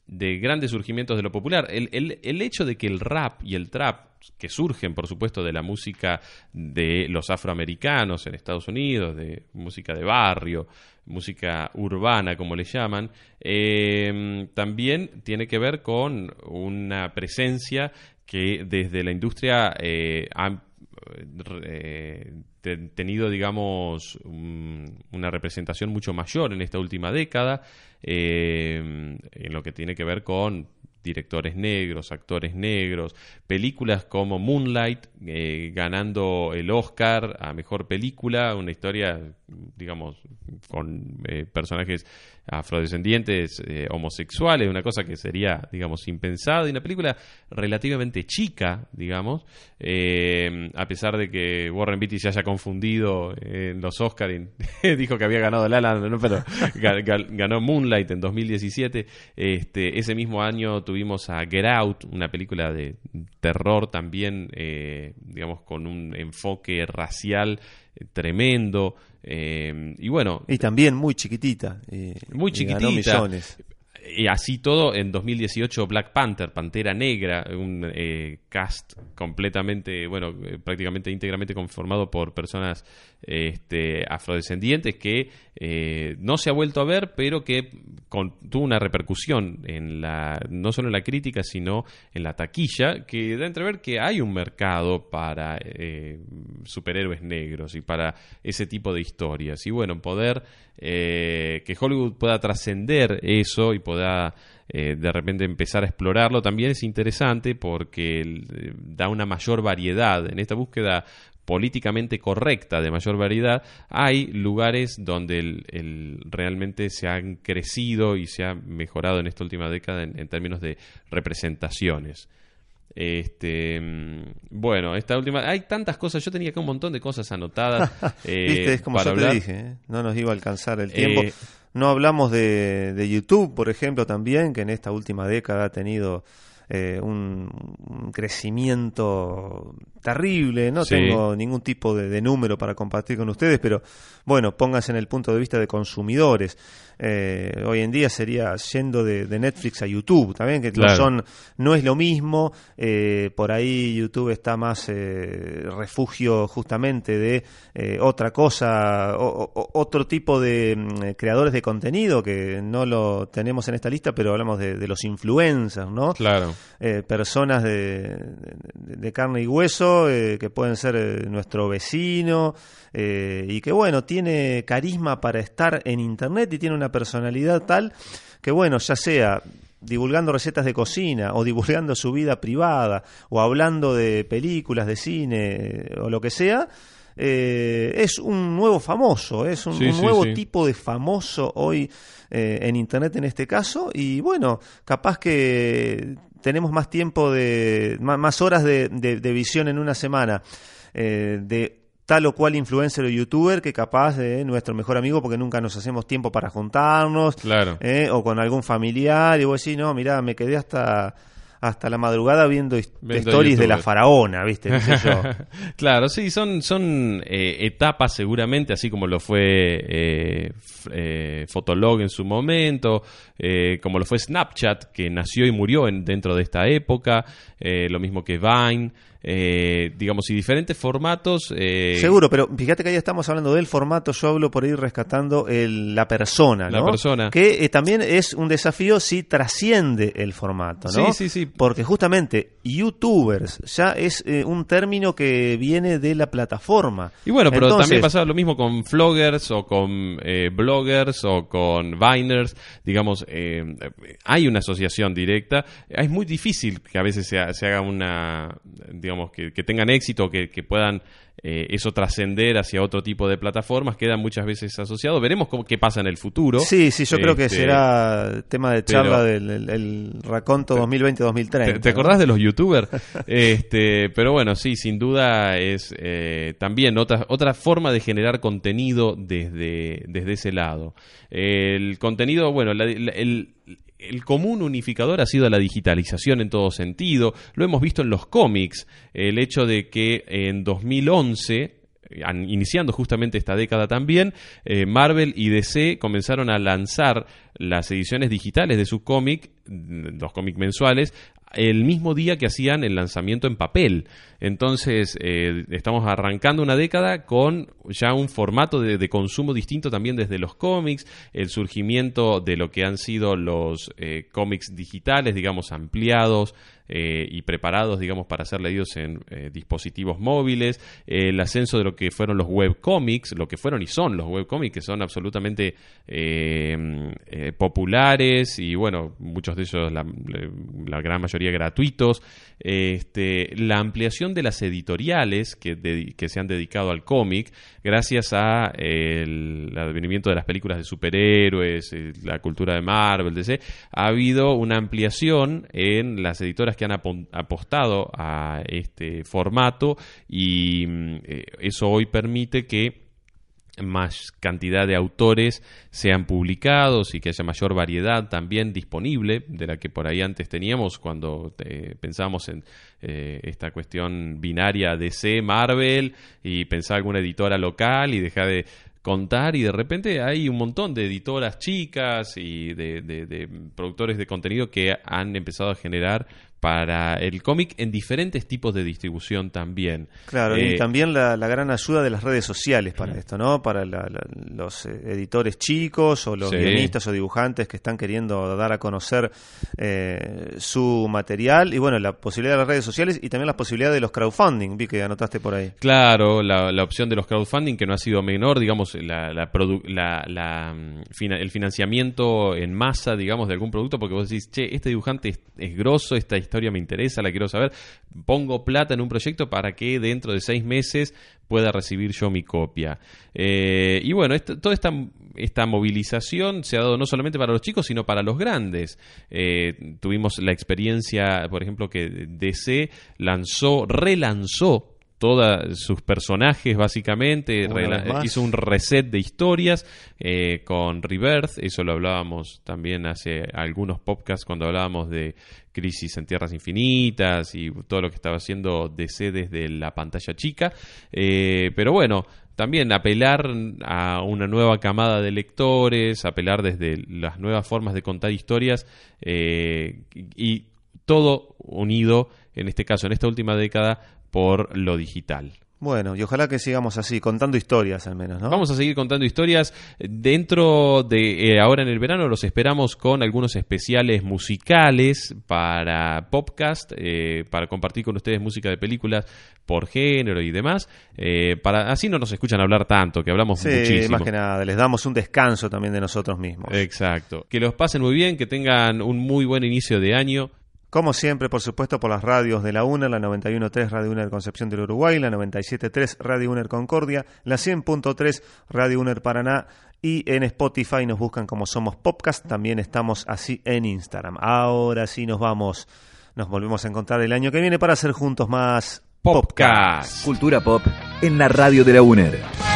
de grandes surgimientos de lo popular. El, el, el hecho de que el rap y el trap que surgen, por supuesto, de la música de los afroamericanos en Estados Unidos, de música de barrio, música urbana, como le llaman, eh, también tiene que ver con una presencia que desde la industria eh, eh, tenido, digamos, una representación mucho mayor en esta última década, en lo que tiene que ver con directores negros, actores negros, películas como Moonlight eh, ganando el Oscar a mejor película, una historia, digamos, con eh, personajes afrodescendientes, eh, homosexuales, una cosa que sería, digamos, impensada, y una película relativamente chica, digamos, a pesar de que Warren Beatty se haya confundido en los Oscars, dijo que había ganado La ¿no? pero ganó Moonlight en 2017, este, ese mismo año tuvimos a Get Out, una película de terror también, eh, digamos, con un enfoque racial eh, tremendo. Eh, y bueno. Y también muy chiquitita. muy chiquitita y así todo, en 2018 Black Panther, Pantera Negra, un eh, cast completamente, bueno, eh, prácticamente íntegramente conformado por personas este, afrodescendientes que eh, no se ha vuelto a ver, pero que tuvo una repercusión en la, no solo en la crítica, sino en la taquilla, que da entrever que hay un mercado para superhéroes negros y para ese tipo de historias. Y bueno, poder que Hollywood pueda trascender eso y poder eh, de repente empezar a explorarlo también es interesante porque eh, da una mayor variedad. En esta búsqueda políticamente correcta de mayor variedad, hay lugares donde el, realmente se han crecido y se ha mejorado en esta última década en, términos de representaciones. Este, mm, bueno, esta última, hay tantas cosas, yo tenía acá un montón de cosas anotadas. Eh, es como yo te dije, no nos iba a alcanzar el tiempo. No hablamos de, de YouTube, por ejemplo, también, que en esta última década ha tenido eh, un, crecimiento terrible. No tengo ningún tipo de, número para compartir con ustedes, pero bueno, pónganse en el punto de vista de consumidores. Eh, hoy en día sería yendo de, Netflix a YouTube, también que no son, no es lo mismo. Eh, por ahí YouTube está más refugio justamente de otra cosa, otro tipo de mm, creadores de contenido que no lo tenemos en esta lista, pero hablamos de, de los influencers, ¿no? Claro. Eh, personas de, carne y hueso, eh, que pueden ser eh, nuestro vecino, y que bueno, tiene carisma para estar en Internet y tiene una personalidad tal que bueno, ya sea divulgando recetas de cocina o divulgando su vida privada o hablando de películas, de cine o lo que sea, es un nuevo famoso, es un, nuevo tipo de famoso hoy en Internet en este caso. Y bueno, capaz que tenemos más tiempo de, más, horas de, visión en una semana eh, de tal o cual influencer o youtuber que capaz de nuestro mejor amigo porque nunca nos hacemos tiempo para juntarnos claro. Eh, o con algún familiar y vos decís no mira me quedé hasta hasta la madrugada viendo, stories de la faraona, ¿viste? claro, sí, son, son eh, etapas seguramente, así como lo fue eh, eh, Fotolog en su momento, como lo fue Snapchat, que nació y murió en, dentro de esta época, lo mismo que Vine. Eh, digamos, y diferentes formatos. Eh, Seguro, pero fíjate que ahí estamos hablando del formato, yo hablo por ir rescatando la persona, La persona. Que eh, también es un desafío si trasciende el formato, ¿no? Sí, sí, sí. Porque justamente youtubers ya es un término que viene de la plataforma. Y bueno, pero también pasa lo mismo con vloggers o con bloggers o con viners, digamos, hay una asociación directa. Es muy difícil que a veces se, se haga una, digamos, que, tengan éxito, que, que puedan eh, eso trascender hacia otro tipo de plataformas queda muchas veces asociado. Veremos cómo, qué pasa en el futuro. Sí, sí, yo creo que este, será tema de charla del el, raconto 2020-2030. ¿Te, acordás de los youtubers? este, pero bueno, sí, sin duda es eh, también otra, otra forma de generar contenido desde, desde ese lado. El contenido, bueno, el, el común unificador ha sido la digitalización en todo sentido. Lo hemos visto en los cómics. El hecho de que en 2011 iniciando justamente esta década también, eh, Marvel y DC comenzaron a lanzar las ediciones digitales de su cómic, los cómics mensuales, el mismo día que hacían el lanzamiento en papel. Entonces, eh, estamos arrancando una década con ya un formato de, consumo distinto también desde los cómics, el surgimiento de lo que han sido los eh, cómics digitales, digamos, ampliados, eh, y preparados, digamos, para ser leídos en eh, dispositivos móviles, el ascenso de lo que fueron los webcomics, lo que fueron y son los webcomics, que son absolutamente eh, populares y, bueno, muchos de ellos, la, gran mayoría gratuitos, este, la ampliación de las editoriales que, se han dedicado al cómic, gracias a el, advenimiento de las películas de superhéroes, la cultura de Marvel, DC, ha habido una ampliación en las editoras que han apostado a este formato y mm, eh, eso hoy permite que más cantidad de autores sean publicados y que haya mayor variedad también disponible de la que por ahí antes teníamos cuando eh, pensábamos en eh, esta cuestión binaria DC, Marvel y pensaba alguna editora local y dejar de contar y de repente hay un montón de editoras chicas y de, productores de contenido que han empezado a generar para el cómic en diferentes tipos de distribución también. Claro, y eh, también la, gran ayuda de las redes sociales para esto, ¿no? Para los eh, editores chicos o los guionistas o dibujantes que están queriendo dar a conocer eh, su material y bueno, la posibilidad de las redes sociales y también la posibilidad de los crowdfunding, vi que anotaste por ahí. Claro, la, opción de los crowdfunding que no ha sido menor, digamos, la, la, mm, el financiamiento en masa, digamos, de algún producto, porque vos decís, che, este dibujante es, es grosso, esta historia me interesa, la quiero saber, pongo plata en un proyecto para que dentro de seis meses pueda recibir yo mi copia. Eh, y bueno, toda esta, esta movilización se ha dado no solamente para los chicos, sino para los grandes. Eh, tuvimos la experiencia, por ejemplo, que DC lanzó, relanzó todos sus personajes básicamente, hizo un reset de historias eh, con Rebirth, eso lo hablábamos también hace algunos podcasts cuando hablábamos de Crisis en Tierras Infinitas y todo lo que estaba haciendo DC desde la pantalla chica, eh, pero bueno, también apelar a una nueva camada de lectores, apelar desde las nuevas formas de contar historias eh, y todo unido, en este caso, en esta última década, por lo digital. Bueno, y ojalá que sigamos así, contando historias al menos, ¿no? Vamos a seguir contando historias. Dentro de eh, ahora en el verano los esperamos con algunos especiales musicales para podcast, eh, para compartir con ustedes música de películas por género y demás. Eh, para Así no nos escuchan hablar tanto, que hablamos sí, muchísimo. más que nada, les damos un descanso también de nosotros mismos. Exacto. Que los pasen muy bien, que tengan un muy buen inicio de año. Como siempre, por supuesto, por las radios de la UNER, la 91.3 Radio UNER Concepción del Uruguay, la 97.3 Radio UNER Concordia, la 100.3 Radio UNER Paraná y en Spotify nos buscan como Somos Podcast, también estamos así en Instagram. Ahora sí nos vamos, nos volvemos a encontrar el año que viene para hacer juntos más Podcast. Cultura pop en la radio de la UNER.